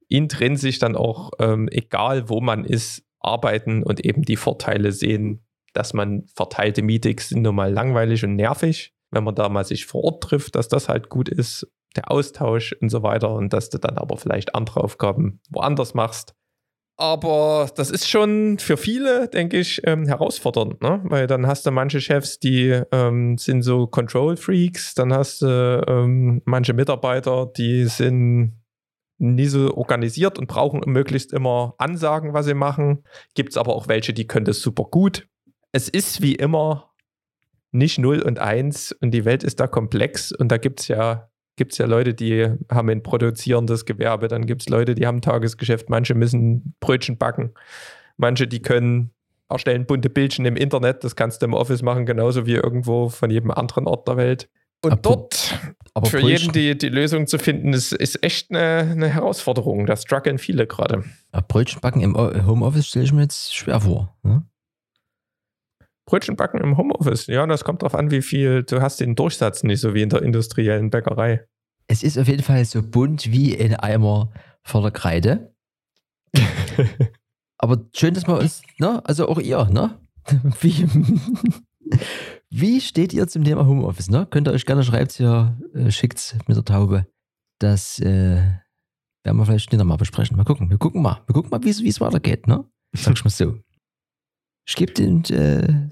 intrinsisch dann auch, ähm, egal wo man ist, arbeiten und eben die Vorteile sehen, dass man verteilte Meetings sind nun mal langweilig und nervig, wenn man da mal sich vor Ort trifft, dass das halt gut ist, der Austausch und so weiter und dass du dann aber vielleicht andere Aufgaben woanders machst. Aber das ist schon für viele, denke ich, ähm, herausfordernd, ne? weil dann hast du manche Chefs, die ähm, sind so Control-Freaks, dann hast du ähm, manche Mitarbeiter, die sind nie so organisiert und brauchen möglichst immer Ansagen, was sie machen. Gibt es aber auch welche, die können das super gut. Es ist wie immer nicht 0 und 1 und die Welt ist da komplex und da gibt es ja, gibt's ja Leute, die haben ein produzierendes Gewerbe, dann gibt es Leute, die haben ein Tagesgeschäft, manche müssen Brötchen backen, manche, die können erstellen bunte Bildchen im Internet, das kannst du im Office machen, genauso wie irgendwo von jedem anderen Ort der Welt. Und Apro- dort aber für jeden die, die Lösung zu finden, ist, ist echt eine, eine Herausforderung. Da strugglen viele gerade. Brötchen backen im Homeoffice stelle ich mir jetzt schwer vor. Ne? Brötchen backen im Homeoffice, ja, das kommt darauf an, wie viel, du hast den Durchsatz nicht so wie in der industriellen Bäckerei. Es ist auf jeden Fall so bunt wie ein Eimer voller Kreide. [LAUGHS] Aber schön, dass wir uns, ne, also auch ihr, ne? [LAUGHS] Wie, wie steht ihr zum Thema Homeoffice, ne? Könnt ihr euch gerne schreibt hier, äh, schickt's mit der Taube. Das äh, werden wir vielleicht später mal besprechen. Mal gucken, wir gucken mal. Wir gucken mal, wie es wie es weitergeht, ne? Sag ich mal so. Ich gebe den, äh,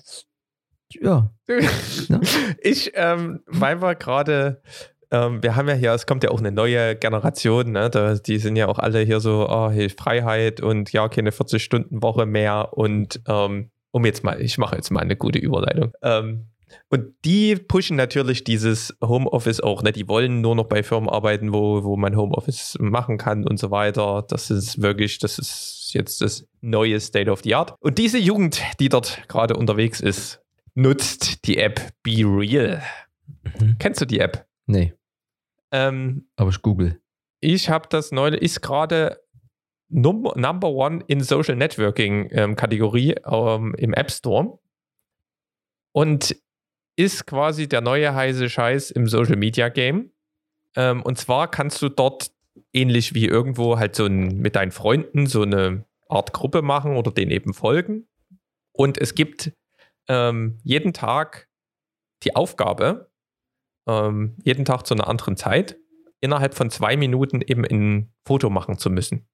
ja. Ja. [LAUGHS] Ich, ähm, weil wir gerade, ähm, wir haben ja hier, es kommt ja auch eine neue Generation, ne? da, die sind ja auch alle hier so, oh, hey, Freiheit und ja, keine 40-Stunden-Woche mehr und ähm, um jetzt mal, ich mache jetzt mal eine gute Überleitung. Ähm, und die pushen natürlich dieses Homeoffice auch, ne? Die wollen nur noch bei Firmen arbeiten, wo, wo man Homeoffice machen kann und so weiter. Das ist wirklich, das ist jetzt das neue State of the Art. Und diese Jugend, die dort gerade unterwegs ist, nutzt die App Be Real. Mhm. Kennst du die App? Nee, Ähm, aber ich google. ich habe das neulich, ist gerade Number, Number One in Social Networking ähm, Kategorie ähm, im App Store und ist quasi der neue heiße Scheiß im Social Media Game. Ähm, und zwar kannst du dort ähnlich wie irgendwo halt so ein, mit deinen Freunden so eine Art Gruppe machen oder den eben folgen. Und es gibt ähm, jeden Tag die Aufgabe, ähm, jeden Tag zu einer anderen Zeit, innerhalb von zwei Minuten eben ein Foto machen zu müssen.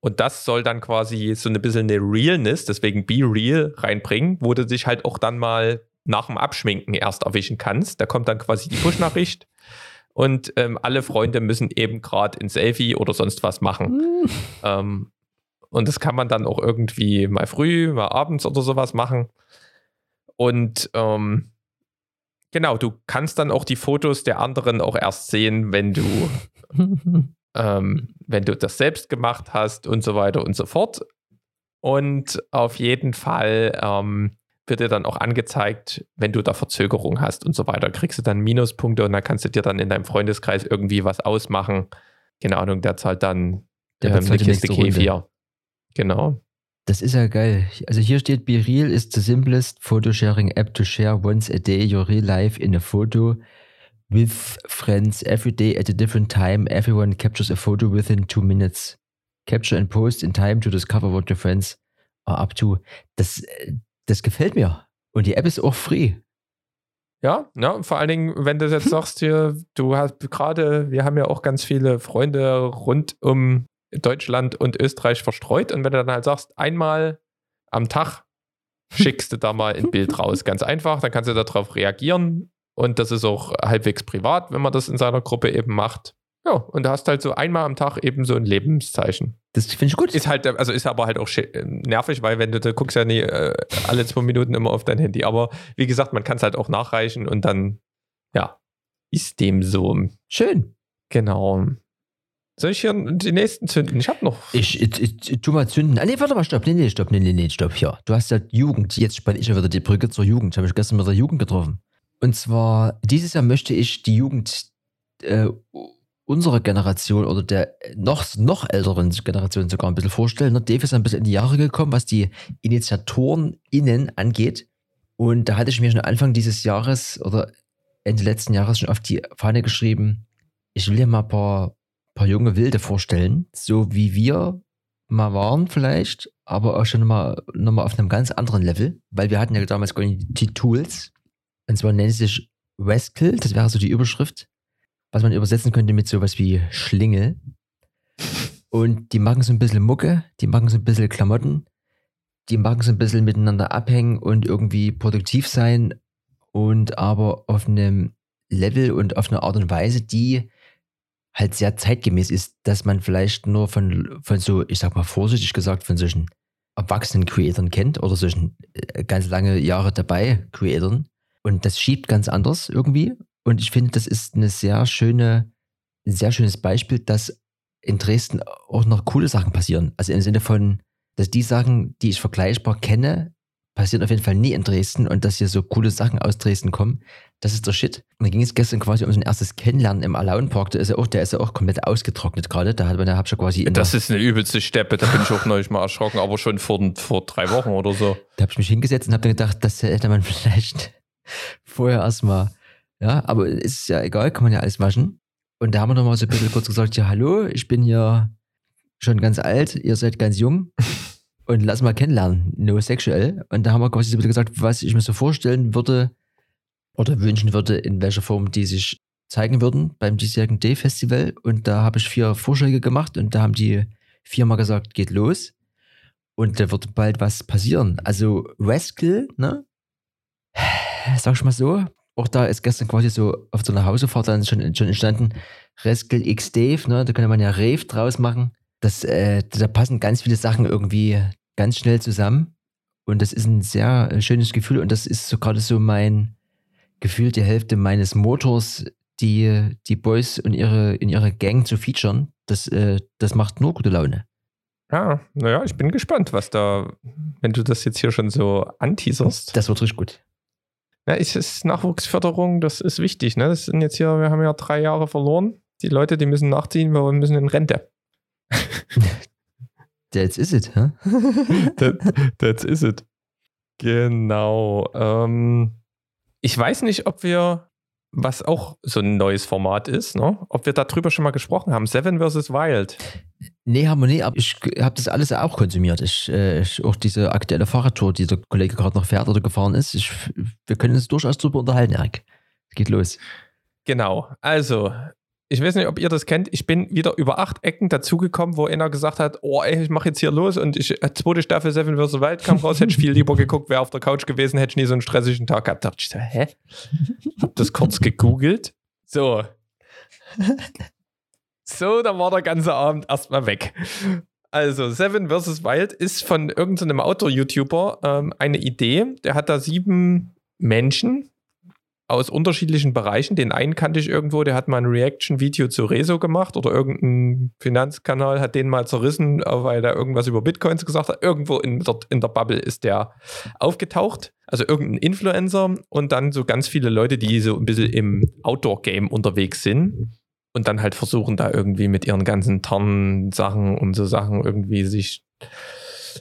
Und das soll dann quasi so ein bisschen eine Realness, deswegen Be Real, reinbringen, wo du dich halt auch dann mal nach dem Abschminken erst erwischen kannst. Da kommt dann quasi die Push-Nachricht und ähm, alle Freunde müssen eben gerade ein Selfie oder sonst was machen. ähm, und das kann man dann auch irgendwie mal früh, mal abends oder sowas machen. Und ähm, genau, du kannst dann auch die Fotos der anderen auch erst sehen, wenn du, [LAUGHS] ähm, wenn du das selbst gemacht hast und so weiter und so fort. Und auf jeden Fall ähm, wird dir dann auch angezeigt, wenn du da Verzögerung hast und so weiter. Kriegst du dann Minuspunkte und dann kannst du dir dann in deinem Freundeskreis irgendwie was ausmachen. Keine Ahnung, der zahlt dann Der ähm, eine Kiste. Kefir. Genau. Das ist ja geil. Also hier steht, Be Real is the simplest photo sharing app to share once a day your real life in a photo with friends every day at a different time. Everyone captures a photo within two minutes. Capture and post in time to discover what your friends are up to. Das, äh, das gefällt mir. Und die App ist auch free. Ja, ja, vor allen Dingen, wenn du jetzt [LAUGHS] sagst, hier, du hast gerade, wir haben ja auch ganz viele Freunde rund um Deutschland und Österreich verstreut und wenn du dann halt sagst, einmal am Tag schickst du da mal ein Bild raus. [LAUGHS] Ganz einfach, dann kannst du darauf reagieren und das ist auch halbwegs privat, wenn man das in seiner Gruppe eben macht. Ja, und du hast halt so einmal am Tag eben so ein Lebenszeichen. Das finde ich gut. Ist halt, also ist aber halt auch schi- nervig, weil wenn du, du guckst ja nie äh, alle zwei Minuten immer auf dein Handy. Aber wie gesagt, man kann es halt auch nachreichen und dann, ja, ist dem so. Schön. Genau. Soll ich hier die nächsten zünden? Ich habe noch. Ich, ich, ich tu mal zünden. Ah, nee, warte mal, stopp. Nee, nee, stopp. Nee, nee, nee, stopp. Hier. Du hast ja Jugend. Jetzt spanne ich ja wieder die Brücke zur Jugend. Ich habe mich gestern mit der Jugend getroffen. Und zwar, dieses Jahr möchte ich die Jugend äh, unserer Generation oder der noch, noch älteren Generation sogar ein bisschen vorstellen. Ne? Dave ist ein bisschen in die Jahre gekommen, was die InitiatorenInnen angeht. Und da hatte ich mir schon Anfang dieses Jahres oder Ende letzten Jahres schon auf die Fahne geschrieben, ich will dir mal ein paar, paar junge Wilde vorstellen, so wie wir mal waren vielleicht, aber auch schon mal, noch mal auf einem ganz anderen Level, weil wir hatten ja damals die Tools. Und zwar nennt es sich Rascal, das wäre so die Überschrift, was man übersetzen könnte mit sowas wie Schlingel. Und die machen so ein bisschen Mucke, die machen so ein bisschen Klamotten, die machen so ein bisschen miteinander abhängen und irgendwie produktiv sein und aber auf einem Level und auf eine Art und Weise, die halt sehr zeitgemäß ist, dass man vielleicht nur von, von so, ich sag mal vorsichtig gesagt, von solchen erwachsenen Creatoren kennt oder solchen äh, ganz lange Jahre dabei Creatoren. Und das schiebt ganz anders irgendwie. Und ich finde, das ist eine sehr schöne, ein sehr schönes Beispiel, dass in Dresden auch noch coole Sachen passieren. Also im Sinne von, dass die Sachen, die ich vergleichbar kenne, passieren auf jeden Fall nie in Dresden und dass hier so coole Sachen aus Dresden kommen, das ist der Shit. Und da ging es gestern quasi um so ein erstes Kennenlernen im Alaun Park. Der ist ja auch, der ist ja auch komplett ausgetrocknet gerade. Da hat man, hab ja quasi in Das ist eine übelste Steppe, da bin ich auch neulich mal erschrocken, aber schon vor, vor drei Wochen oder so. da habe ich mich hingesetzt und habe dann gedacht, das hätte man [LAUGHS] vielleicht vorher erstmal, ja, aber ist ja egal, kann man ja alles waschen. Und da haben wir nochmal so ein bisschen kurz gesagt, ja, hallo, ich bin hier schon ganz alt, ihr seid ganz jung [LAUGHS] und lass mal kennenlernen, no sexuell. Und da haben wir quasi so ein bisschen gesagt, was ich mir so vorstellen würde oder wünschen würde, in welcher Form die sich zeigen würden beim diesjährigen Day-Festival. Und da habe ich vier Vorschläge gemacht und da haben die viermal gesagt, geht los. Und da wird bald was passieren. Also Rascal, ne? Sag ich mal so. Auch da ist gestern quasi so auf so einer Hausefahrt dann schon, schon entstanden, Rascal X Dave, ne? Da könnte man ja Rave draus machen. Das, äh, da passen ganz viele Sachen irgendwie ganz schnell zusammen. Und das ist ein sehr äh, schönes Gefühl. Und das ist so gerade so mein Gefühl, die Hälfte meines Motors, die, die Boys und ihre, in ihrer Gang zu featuren. Das, äh, das macht nur gute Laune. Ja, naja, ich bin gespannt, was da, wenn du das jetzt hier schon so anteaserst. Das wird richtig gut. Ja, es ist Nachwuchsförderung, das ist wichtig. Ne? Das sind jetzt hier, wir haben ja drei Jahre verloren. Die Leute, die müssen nachziehen, wir müssen in Rente. [LAUGHS] That's is it, hä? [LAUGHS] that, that's is it. Genau. Ähm, ich weiß nicht, ob wir, was auch so ein neues Format ist, ne? ob wir darüber schon mal gesprochen haben. Seven vs. Wild. Nee, Harmonie, aber ich habe das alles auch konsumiert. Ich, äh, ich, auch diese aktuelle Fahrradtour, die der Kollege gerade noch fährt oder gefahren ist. Ich, wir können uns durchaus drüber unterhalten, Erik. Geht los. Genau. Also, ich weiß nicht, ob ihr das kennt. Ich bin wieder über acht Ecken dazugekommen, wo einer gesagt hat: Oh, ey, ich mache jetzt hier los und ich, äh, zweite Staffel Seven vs. Wild kam raus, hätte ich viel lieber geguckt, wäre auf der Couch gewesen, hätte ich nie so einen stressigen Tag gehabt. Da dachte ich so: Hä? Hab das kurz gegoogelt. So. So, dann war der ganze Abend erstmal weg. Also, Seven vs. Wild ist von irgendeinem Outdoor-YouTuber ähm, eine Idee. Der hat da sieben Menschen aus unterschiedlichen Bereichen. Den einen kannte ich irgendwo, der hat mal ein Reaction-Video zu Rezo gemacht oder irgendein Finanzkanal hat den mal zerrissen, weil der irgendwas über Bitcoins gesagt hat. Irgendwo in, dort in der Bubble ist der aufgetaucht. Also irgendein Influencer und dann so ganz viele Leute, die so ein bisschen im Outdoor-Game unterwegs sind und dann halt versuchen, da irgendwie mit ihren ganzen Tarn-Sachen und so Sachen irgendwie sich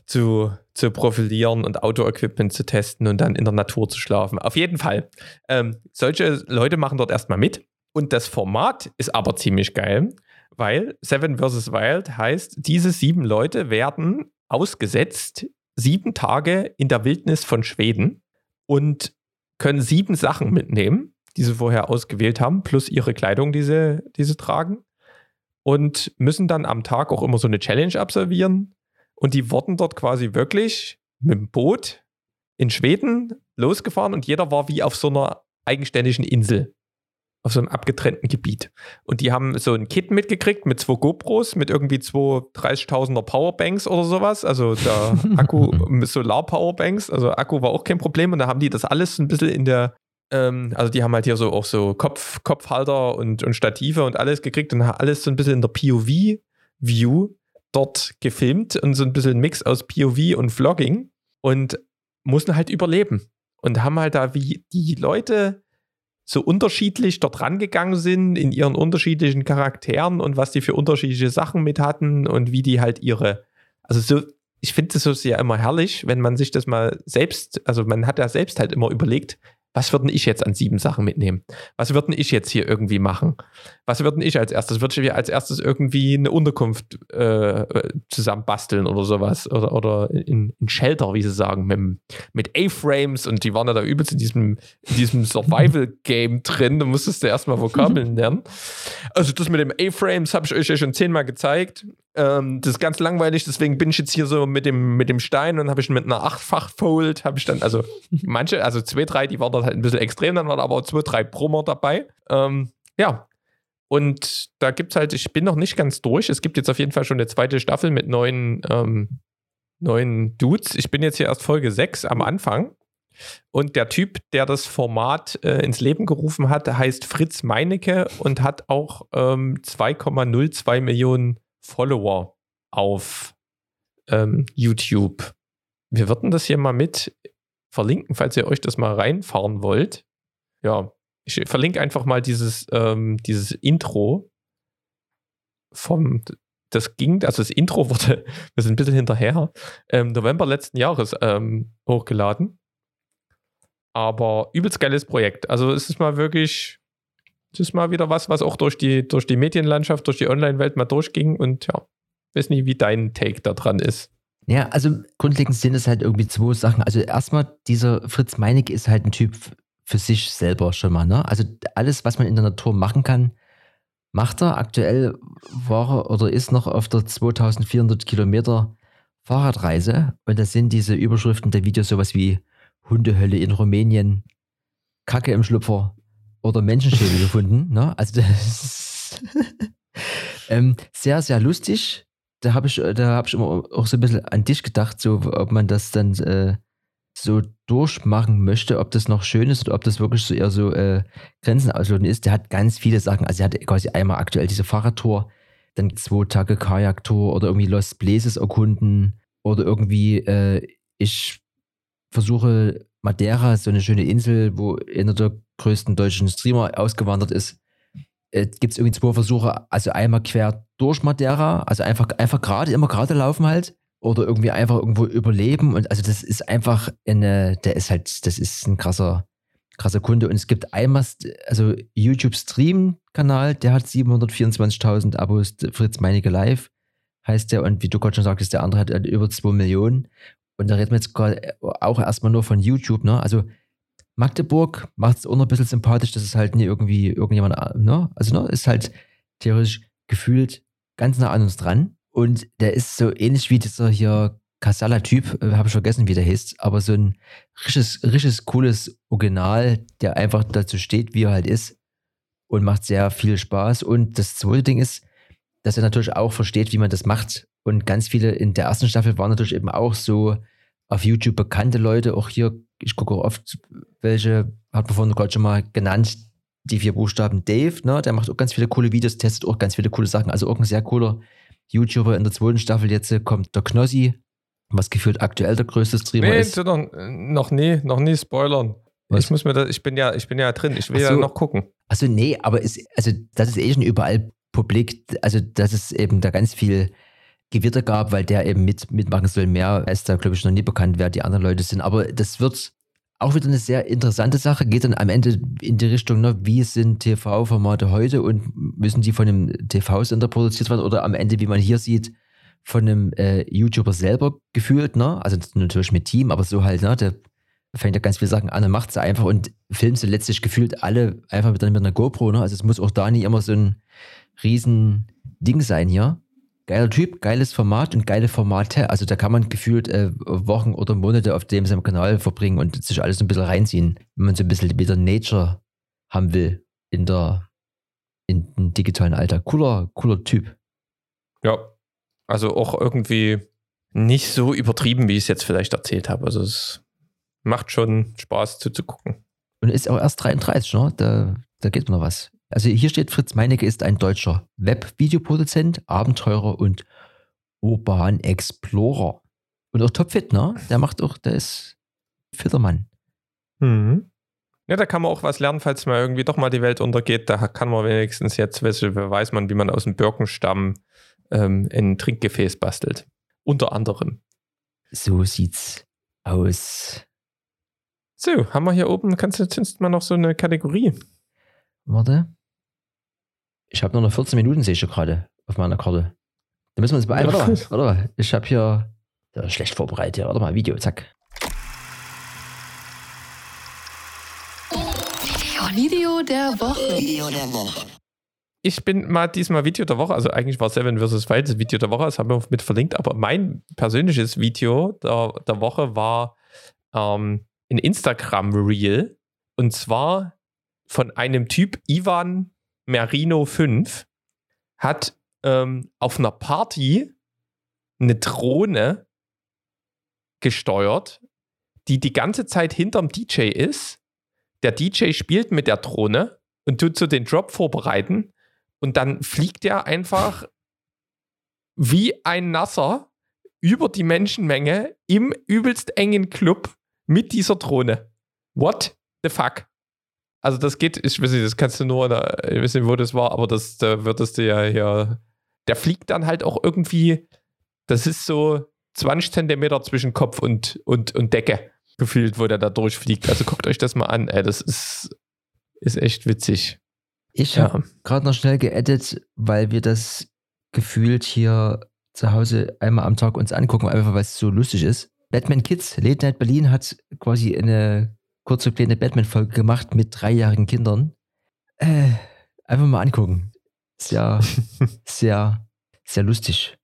zu, zu profilieren und Outdoor-Equipment zu testen und dann in der Natur zu schlafen. Auf jeden Fall. Ähm, solche Leute machen dort erstmal mit. Und das Format ist aber ziemlich geil, weil Seven vs. Wild heißt, diese sieben Leute werden ausgesetzt sieben Tage in der Wildnis von Schweden und können sieben Sachen mitnehmen, die sie vorher ausgewählt haben, plus ihre Kleidung, die sie, die sie tragen. Und müssen dann am Tag auch immer so eine Challenge absolvieren. Und die wurden dort quasi wirklich mit dem Boot in Schweden losgefahren und jeder war wie auf so einer eigenständigen Insel. Auf so einem abgetrennten Gebiet. Und die haben so ein Kit mitgekriegt mit zwei GoPros, mit irgendwie zwei 30.000er Powerbanks oder sowas. Also der [LAUGHS] Akku mit Solar-Powerbanks. Also Akku war auch kein Problem. Und da haben die das alles ein bisschen in der, ähm, also die haben halt hier so auch so Kopf, Kopfhalter und, und Stative und alles gekriegt und alles so ein bisschen in der POV-View dort gefilmt und so ein bisschen Mix aus POV und Vlogging und mussten halt überleben. Und haben halt da, wie die Leute so unterschiedlich dort rangegangen sind in ihren unterschiedlichen Charakteren und was die für unterschiedliche Sachen mit hatten und wie die halt ihre, also so, ich finde das so sehr immer herrlich, wenn man sich das mal selbst, also man hat ja selbst halt immer überlegt, was würden ich jetzt an sieben Sachen mitnehmen? Was würden ich jetzt hier irgendwie machen? Was würden ich als erstes? Würde ich als erstes irgendwie eine Unterkunft äh, zusammenbasteln oder sowas? Oder, oder in, in Shelter, wie sie sagen, mit, mit A-Frames und die waren ja da übelst in diesem, in diesem Survival-Game [LAUGHS] drin. Da musstest du erstmal Vokabeln [LAUGHS] lernen. Also das mit dem A-Frames habe ich euch ja schon zehnmal gezeigt. Ähm, das ist ganz langweilig, deswegen bin ich jetzt hier so mit dem, mit dem Stein und habe ich mit einer achtfach-Fold, habe ich dann, also [LAUGHS] manche, also zwei, drei, die waren dann halt ein bisschen extrem, dann waren aber auch zwei, drei Brummer dabei. Ähm, ja. Und da gibt es halt, ich bin noch nicht ganz durch. Es gibt jetzt auf jeden Fall schon eine zweite Staffel mit neuen, ähm, neuen Dudes. Ich bin jetzt hier erst Folge 6 am Anfang. Und der Typ, der das Format äh, ins Leben gerufen hat, heißt Fritz Meinecke und hat auch ähm, 2,02 Millionen Follower auf ähm, YouTube. Wir würden das hier mal mit verlinken, falls ihr euch das mal reinfahren wollt. Ja, ich verlinke einfach mal dieses, ähm, dieses Intro vom, das ging, also das Intro [LAUGHS] wurde, wir sind ein bisschen hinterher, ähm, November letzten Jahres ähm, hochgeladen. Aber übelst geiles Projekt. Also es ist mal wirklich, es ist mal wieder was, was auch durch die, durch die Medienlandschaft, durch die Online-Welt mal durchging und ja, weiß nicht, wie dein Take da dran ist. Ja, also grundlegend sind es halt irgendwie zwei Sachen. Also erstmal, dieser Fritz Meinecke ist halt ein Typ für sich selber schon mal. Ne? Also alles, was man in der Natur machen kann, macht er. Aktuell war er oder ist noch auf der 2400 Kilometer Fahrradreise und da sind diese Überschriften der Videos sowas wie Hundehölle in Rumänien, Kacke im Schlüpfer oder Menschenschädel [LAUGHS] gefunden. Ne? Also das ähm, sehr, sehr lustig da habe ich, da habe ich immer auch so ein bisschen an dich gedacht, so ob man das dann äh, so durchmachen möchte, ob das noch schön ist oder ob das wirklich so eher so äh, Grenzen ausloten ist. Der hat ganz viele Sachen. Also er hat quasi einmal aktuell diese Fahrradtour, dann zwei Tage Kajaktour oder irgendwie Lost Places erkunden oder irgendwie äh, ich versuche Madeira, so eine schöne Insel, wo einer der größten deutschen Streamer ausgewandert ist, äh, gibt es irgendwie zwei Versuche, also einmal quer durch Madeira, also einfach, einfach gerade, immer gerade laufen halt. Oder irgendwie einfach irgendwo überleben. Und also das ist einfach eine, der ist halt, das ist ein krasser, krasser Kunde. Und es gibt einmal, also YouTube Stream-Kanal, der hat 724.000 Abos, Fritz Meinecke Live, heißt der. Und wie du gerade schon sagtest, der andere hat halt über 2 Millionen. Und da reden wir jetzt gerade auch erstmal nur von YouTube, ne? Also Magdeburg macht es auch noch ein bisschen sympathisch, dass es halt nie irgendwie irgendjemand, ne? Also, ne, ist halt theoretisch gefühlt ganz nah an uns dran. Und der ist so ähnlich wie dieser hier Casala-Typ, äh, habe ich vergessen, wie der heißt, aber so ein richtiges, richtiges cooles Original, der einfach dazu steht, wie er halt ist und macht sehr viel Spaß. Und das zweite Ding ist, dass er natürlich auch versteht, wie man das macht. Und ganz viele in der ersten Staffel waren natürlich eben auch so auf YouTube bekannte Leute. Auch hier, ich gucke auch oft welche, hat man vorhin gerade schon mal genannt, die vier Buchstaben Dave, ne? Der macht auch ganz viele coole Videos, testet auch ganz viele coole Sachen. Also auch ein sehr cooler YouTuber in der zweiten Staffel. Jetzt kommt der Knossi, was gefühlt aktuell der größte Streamer Nee, ist. noch, noch nie, noch nie spoilern. Was? Ich muss mir das, ich bin ja, ich bin ja drin, ich will Ach ja so. noch gucken. Also nee, aber ist, also das ist eh schon überall publik. Also dass es eben da ganz viel Gewitter gab, weil der eben mit, mitmachen soll. Mehr ist da, glaube ich, noch nie bekannt, wer die anderen Leute sind. Aber das wird auch wieder eine sehr interessante Sache. Geht dann am Ende in die Richtung, ne, wie sind TV-Formate heute und müssen die von einem TV-Sender produziert werden oder am Ende, wie man hier sieht, von einem äh, YouTuber selber gefühlt, ne? Also natürlich mit Team, aber so halt, ne? Der fängt ja ganz viele Sachen an und macht sie einfach und filmt sie letztlich gefühlt alle einfach mit, mit einer GoPro, ne? Also es muss auch da nicht immer so ein riesen Ding sein hier. Geiler Typ, geiles Format und geile Formate. Also da kann man gefühlt äh, Wochen oder Monate auf dem seinem Kanal verbringen und sich alles ein bisschen reinziehen, wenn man so ein bisschen wieder Nature haben will in der in, im digitalen Alter. Cooler, cooler Typ. Ja. Also auch irgendwie nicht so übertrieben, wie ich es jetzt vielleicht erzählt habe. Also es macht schon Spaß zuzugucken. Und ist auch erst 33, ne? Da, da geht noch was. Also hier steht, Fritz Meinecke ist ein deutscher Web-Videoproduzent, Abenteurer und Urban Explorer. Und auch topfit, ne? Der macht auch, der ist fitter Mann. Mhm. Ja, da kann man auch was lernen, falls mal irgendwie doch mal die Welt untergeht. Da kann man wenigstens jetzt, weiß, weiß man, wie man aus dem Birkenstamm ähm, ein Trinkgefäß bastelt. Unter anderem. So sieht's aus. So, haben wir hier oben, kannst du jetzt mal noch so eine Kategorie. Warte. Ich habe nur noch 14 Minuten, sehe ich gerade auf meiner Karte. Da müssen wir uns beeilen. Warte mal, warte mal. Ich habe hier ja, schlecht vorbereitet. Warte mal, Video, zack. Video der Woche. Ich bin mal diesmal Video der Woche, also eigentlich war Seven vs. Wild das Video der Woche, das haben wir mit verlinkt, aber mein persönliches Video der, der Woche war ähm, ein Instagram-Reel und zwar von einem Typ, Ivan Merino 5, hat ähm, auf einer Party eine Drohne gesteuert, die die ganze Zeit hinterm DJ ist. Der DJ spielt mit der Drohne und tut so den Drop vorbereiten und dann fliegt er einfach wie ein Nasser über die Menschenmenge im übelst engen Club mit dieser Drohne. What the fuck? Also das geht, ich weiß nicht, das kannst du nur, da- ich weiß nicht, wo das war, aber das da würdest du ja hier, der fliegt dann halt auch irgendwie, das ist so 20 Zentimeter zwischen Kopf und, und, und Decke gefühlt, wo der da durchfliegt. Also guckt euch das mal an, ey, das ist, ist echt witzig. Ich Ja. habe gerade noch schnell geedit, weil wir das gefühlt hier zu Hause einmal am Tag uns angucken, einfach weil es so lustig ist. Batman Kids, Late Night Berlin hat quasi eine kurze kleine Batman-Folge gemacht mit dreijährigen Kindern. Äh, einfach mal angucken. Sehr, [LAUGHS] sehr, sehr lustig.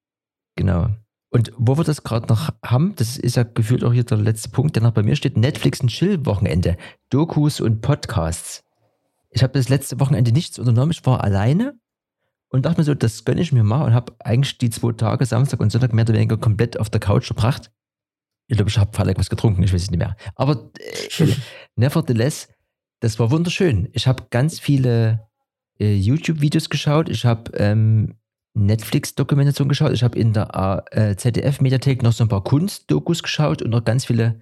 Genau. Und wo wir das gerade noch haben, das ist ja gefühlt auch hier der letzte Punkt, der noch bei mir steht, Netflix ein Chill-Wochenende. Dokus und Podcasts. Ich habe das letzte Wochenende nichts unternommen, ich war alleine und dachte mir so, das gönne ich mir mal und habe eigentlich die zwei Tage, Samstag und Sonntag, mehr oder weniger komplett auf der Couch verbracht. Ich glaube, ich habe vielleicht was getrunken, ich weiß es nicht mehr. Aber äh, [LAUGHS] nevertheless, das war wunderschön. Ich habe ganz viele äh, YouTube-Videos geschaut, ich habe ähm, Netflix-Dokumentation geschaut, ich habe in der äh, ZDF-Mediathek noch so ein paar Kunstdokus geschaut und noch ganz viele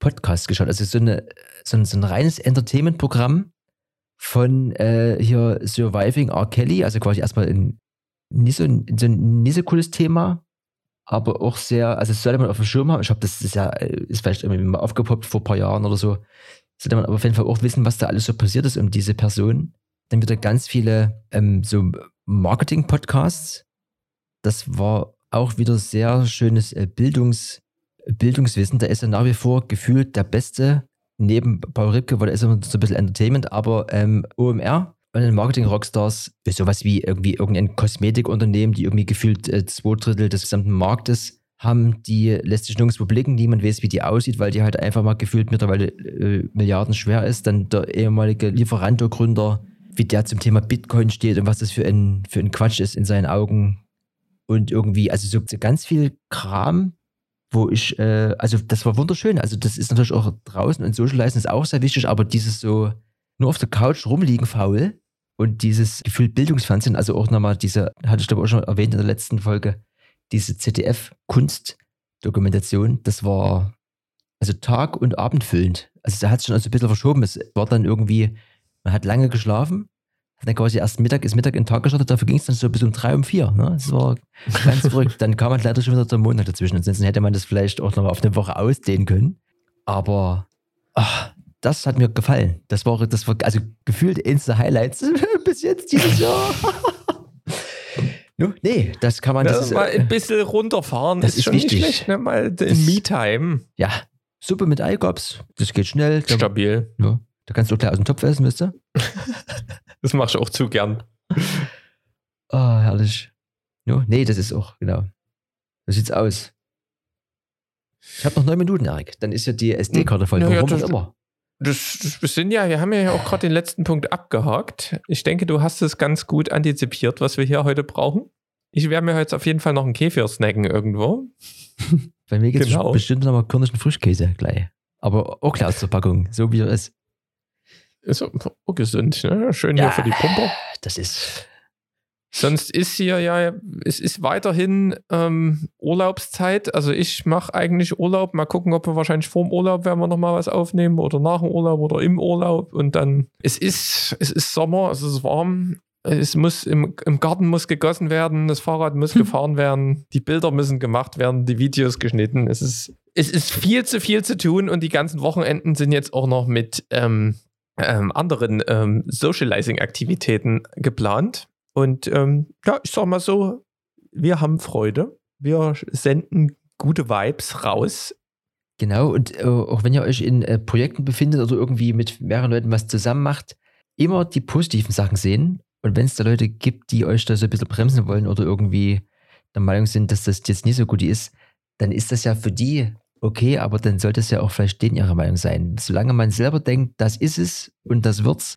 Podcasts geschaut. Also so, eine, so, ein, so ein reines Entertainment-Programm von äh, hier Surviving R. Kelly, also quasi erstmal ein nicht so, ein- so ein nicht so cooles Thema, aber auch sehr, also sollte man auf dem Schirm haben. Ich habe das ist ja, ist vielleicht irgendwie mal aufgepoppt vor ein paar Jahren oder so. Sollte man aber auf jeden Fall auch wissen, was da alles so passiert ist um diese Person. Dann wieder ganz viele ähm, so Marketing-Podcasts, das war auch wieder sehr schönes äh, Bildungs, Bildungswissen. Da ist er nach wie vor gefühlt der Beste. Neben Paul Ripke, weil er ist immer so ein bisschen Entertainment, aber ähm, OMR und den Marketing-Rockstars sowas wie irgendwie irgendein Kosmetikunternehmen, die irgendwie gefühlt äh, zwei Drittel des gesamten Marktes haben, die lässt sich nirgendwo blicken, niemand weiß, wie die aussieht, weil die halt einfach mal gefühlt mittlerweile äh, Milliarden schwer ist. Dann der ehemalige Lieferanto-Gründer, wie der zum Thema Bitcoin steht und was das für ein, für ein Quatsch ist in seinen Augen. Und irgendwie, also so ganz viel Kram, wo ich, äh, also das war wunderschön. Also das ist natürlich auch draußen und Socializen ist auch sehr wichtig, aber dieses so nur auf der Couch rumliegen faul und dieses Gefühl Bildungsfernsehen, also auch nochmal diese, hatte ich glaube auch schon erwähnt in der letzten Folge, diese ZDF-Kunstdokumentation, das war also Tag- und Abendfüllend. Also da hat es schon also ein bisschen verschoben. Es war dann irgendwie, man hat lange geschlafen, hat dann quasi erst Mittag, ist Mittag in den Tag gestartet, dafür ging es dann so bis um drei, um vier. Ne? Das war ganz [LAUGHS] verrückt. Dann kam halt leider schon wieder der Montag dazwischen. Ansonsten hätte man das vielleicht auch nochmal auf eine Woche ausdehnen können. Aber ach, das hat mir gefallen. Das war, das war also gefühlt eins der Highlights [LAUGHS] bis jetzt dieses Jahr. [LAUGHS] Nee, das kann man. Das, Das, mal äh, ein bisschen runterfahren, das ist, ist schon wichtig. nicht schlecht, ne? Mal in Me-Time. ja, Suppe mit Eigops, das geht schnell. Da, Stabil. ja, da kannst du gleich aus dem Topf essen, wisst ihr? [LAUGHS] Das machst du auch zu gern. Ah, herrlich. No, nee, das ist auch, genau. So sieht's aus. Ich habe noch neun Minuten, Erik. Dann ist ja die SD-Karte voll. Ja, ja, Warum das- auch immer. Das, das wir sind ja, wir haben ja auch gerade den letzten Punkt abgehakt. Ich denke, du hast es ganz gut antizipiert, was wir hier heute brauchen. Ich werde mir heute auf jeden Fall noch einen Kefir snacken irgendwo. [LAUGHS] Bei mir geht's Genau. bestimmt nochmal kürnischen Frischkäse gleich. Aber auch klar aus der Packung, so wie er ist. Ist auch gesund, ne? Schön hier Ja. für die Pumper. Das ist. Sonst ist hier ja, es ist weiterhin ähm, Urlaubszeit. Also ich mache eigentlich Urlaub. Mal gucken, ob wir wahrscheinlich vor dem Urlaub werden wir nochmal was aufnehmen oder nach dem Urlaub oder im Urlaub. Und dann, es ist, es ist Sommer, es ist warm. Es muss im, im Garten muss gegossen werden, das Fahrrad muss [LAUGHS] gefahren werden, die Bilder müssen gemacht werden, die Videos geschnitten. Es ist, es ist viel zu viel zu tun und die ganzen Wochenenden sind jetzt auch noch mit ähm, ähm, anderen ähm, Socializing-Aktivitäten geplant. Und ähm, ja, ich sag mal so, wir haben Freude. Wir senden gute Vibes raus. Genau, und äh, auch wenn ihr euch in äh, Projekten befindet oder irgendwie mit mehreren Leuten was zusammen macht, immer die positiven Sachen sehen. Und wenn es da Leute gibt, die euch da so ein bisschen bremsen wollen oder irgendwie der Meinung sind, dass das jetzt nicht so gut ist, dann ist das ja für die okay, aber dann sollte es ja auch vielleicht denen ihre Meinung sein. Solange man selber denkt, das ist es und das wird's,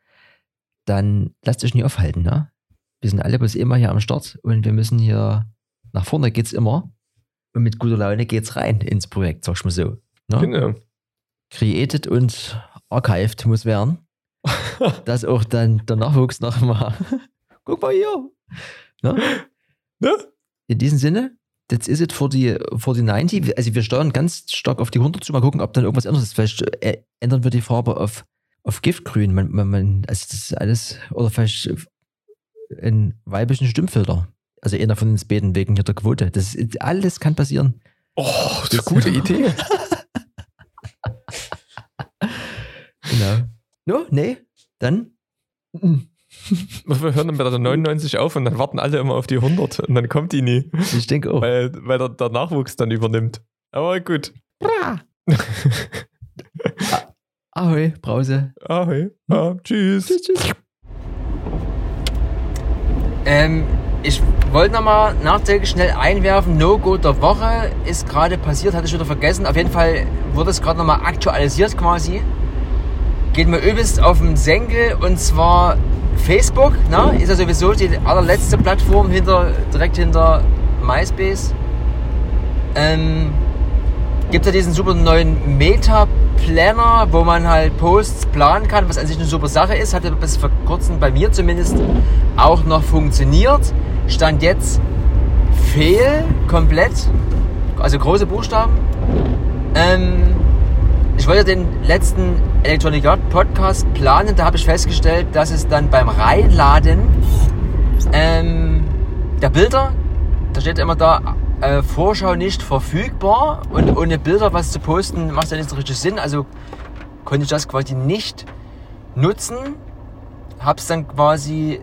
dann lasst euch nie aufhalten, ne? Wir sind alle bloß immer hier am Start und wir müssen hier nach vorne geht's immer. Und mit guter Laune geht's rein ins Projekt, sag ich mal so. Ne? Genau. created und archived muss werden. [LAUGHS] dass auch dann der Nachwuchs nochmal. [LAUGHS] Guck mal hier. Ne? Ne? In diesem Sinne, that's is it for die, for die 90. Also wir steuern ganz stark auf die 100 zu. Mal gucken, ob dann irgendwas anderes ist. Vielleicht äh, ändern wir die Farbe auf, auf Giftgrün. Man, man, man, also das ist alles, oder vielleicht einen weiblichen Stimmfilter. Also einer von uns beten wegen hier der Quote. Das ist, alles kann passieren. Oh, das ist eine gute Idee. [LAUGHS] Genau. No, nee, dann. Wir hören dann bei der 99 auf und dann warten alle immer auf die 100 und dann kommt die nie, Ich denke auch. weil, weil der, der Nachwuchs dann übernimmt. Aber gut. [LAUGHS] Ahoi, Brause. Ahoi. Ah, tschüss. Tschüss, tschüss. Ähm, ich wollte nochmal nachträglich schnell einwerfen. No-Go der Woche ist gerade passiert, hatte ich wieder vergessen. Auf jeden Fall wurde es gerade nochmal aktualisiert quasi. Geht mir übelst auf den Senkel und zwar Facebook. Ne? Ist ja sowieso die allerletzte Plattform hinter, direkt hinter MySpace. Ähm, gibt ja diesen super neuen Meta-Planner, wo man halt Posts planen kann, was an sich eine super Sache ist. Hatte bis vor kurzem bei mir zumindest auch noch funktioniert. Stand jetzt fehl komplett, also große Buchstaben. Ähm, ich wollte den letzten Electronic Art Podcast planen, da habe ich festgestellt, dass es dann beim Reinladen ähm, der Bilder, da steht immer da, äh, Vorschau nicht verfügbar und ohne Bilder was zu posten macht ja nicht so richtig Sinn, also konnte ich das quasi nicht nutzen, hab's dann quasi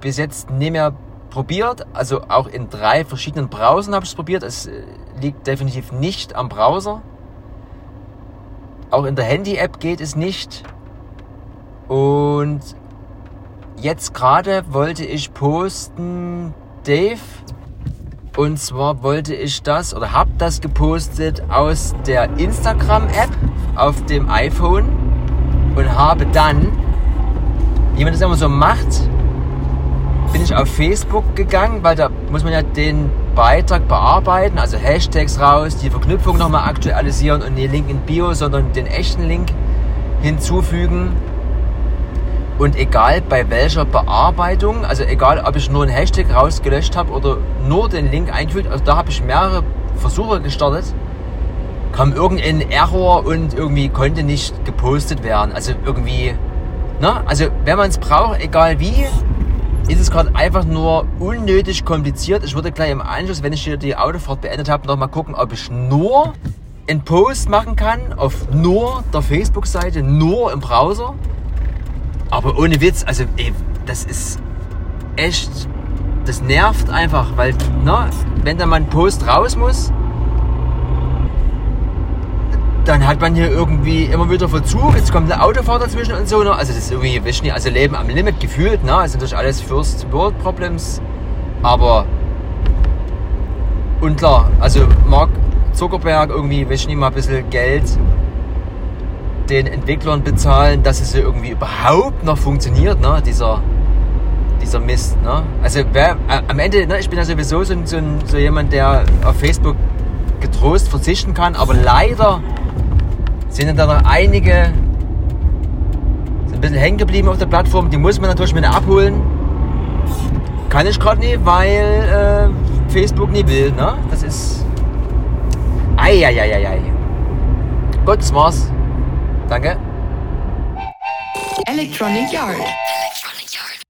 bis jetzt nicht mehr probiert, also auch in drei verschiedenen Browsern habe ich es probiert. Es äh, liegt definitiv nicht am Browser. Auch in der Handy-App geht es nicht. Und jetzt gerade wollte ich posten, Dave. Und zwar wollte ich das oder habe das gepostet aus der Instagram-App auf dem iPhone und habe dann, wie man das immer so macht, bin ich auf Facebook gegangen, weil da muss man ja den Beitrag bearbeiten, also Hashtags raus, die Verknüpfung nochmal aktualisieren und den Link in Bio, sondern den echten Link hinzufügen. Und egal bei welcher Bearbeitung, also egal ob ich nur einen Hashtag rausgelöscht habe oder nur den Link eingefügt, also da habe ich mehrere Versuche gestartet, kam irgendein Error und irgendwie konnte nicht gepostet werden. Also irgendwie, ne? Also wenn man es braucht, egal wie, ist es gerade einfach nur unnötig kompliziert. Ich würde gleich im Anschluss, wenn ich hier die Autofahrt beendet habe, nochmal gucken, ob ich nur einen Post machen kann auf nur der Facebook-Seite, nur im Browser. Aber ohne Witz, also ey, das ist echt, das nervt einfach, weil, ne, wenn da mal ein Post raus muss, dann hat man hier irgendwie immer wieder Verzug, jetzt kommt eine Autofahrt dazwischen und so. Ne? Also das ist irgendwie, weiß nicht, also Leben am Limit gefühlt. Ne? Sind natürlich alles First World Problems. Aber und klar, also Mark Zuckerberg irgendwie, weiß nicht, mal ein bisschen Geld den Entwicklern bezahlen, dass es irgendwie überhaupt noch funktioniert, ne? dieser, dieser Mist. Ne? Also wer, äh, am Ende, ne, ich bin ja sowieso so, so, so jemand, der auf Facebook getrost verzichten kann, aber leider sind da noch einige ein bisschen hängen geblieben auf der Plattform. Die muss man natürlich mit abholen. Kann ich gerade nicht, weil äh, Facebook nie will. Ne? Das ist. Eieieiei. Gut, das war's. Danke. Electronic Yard.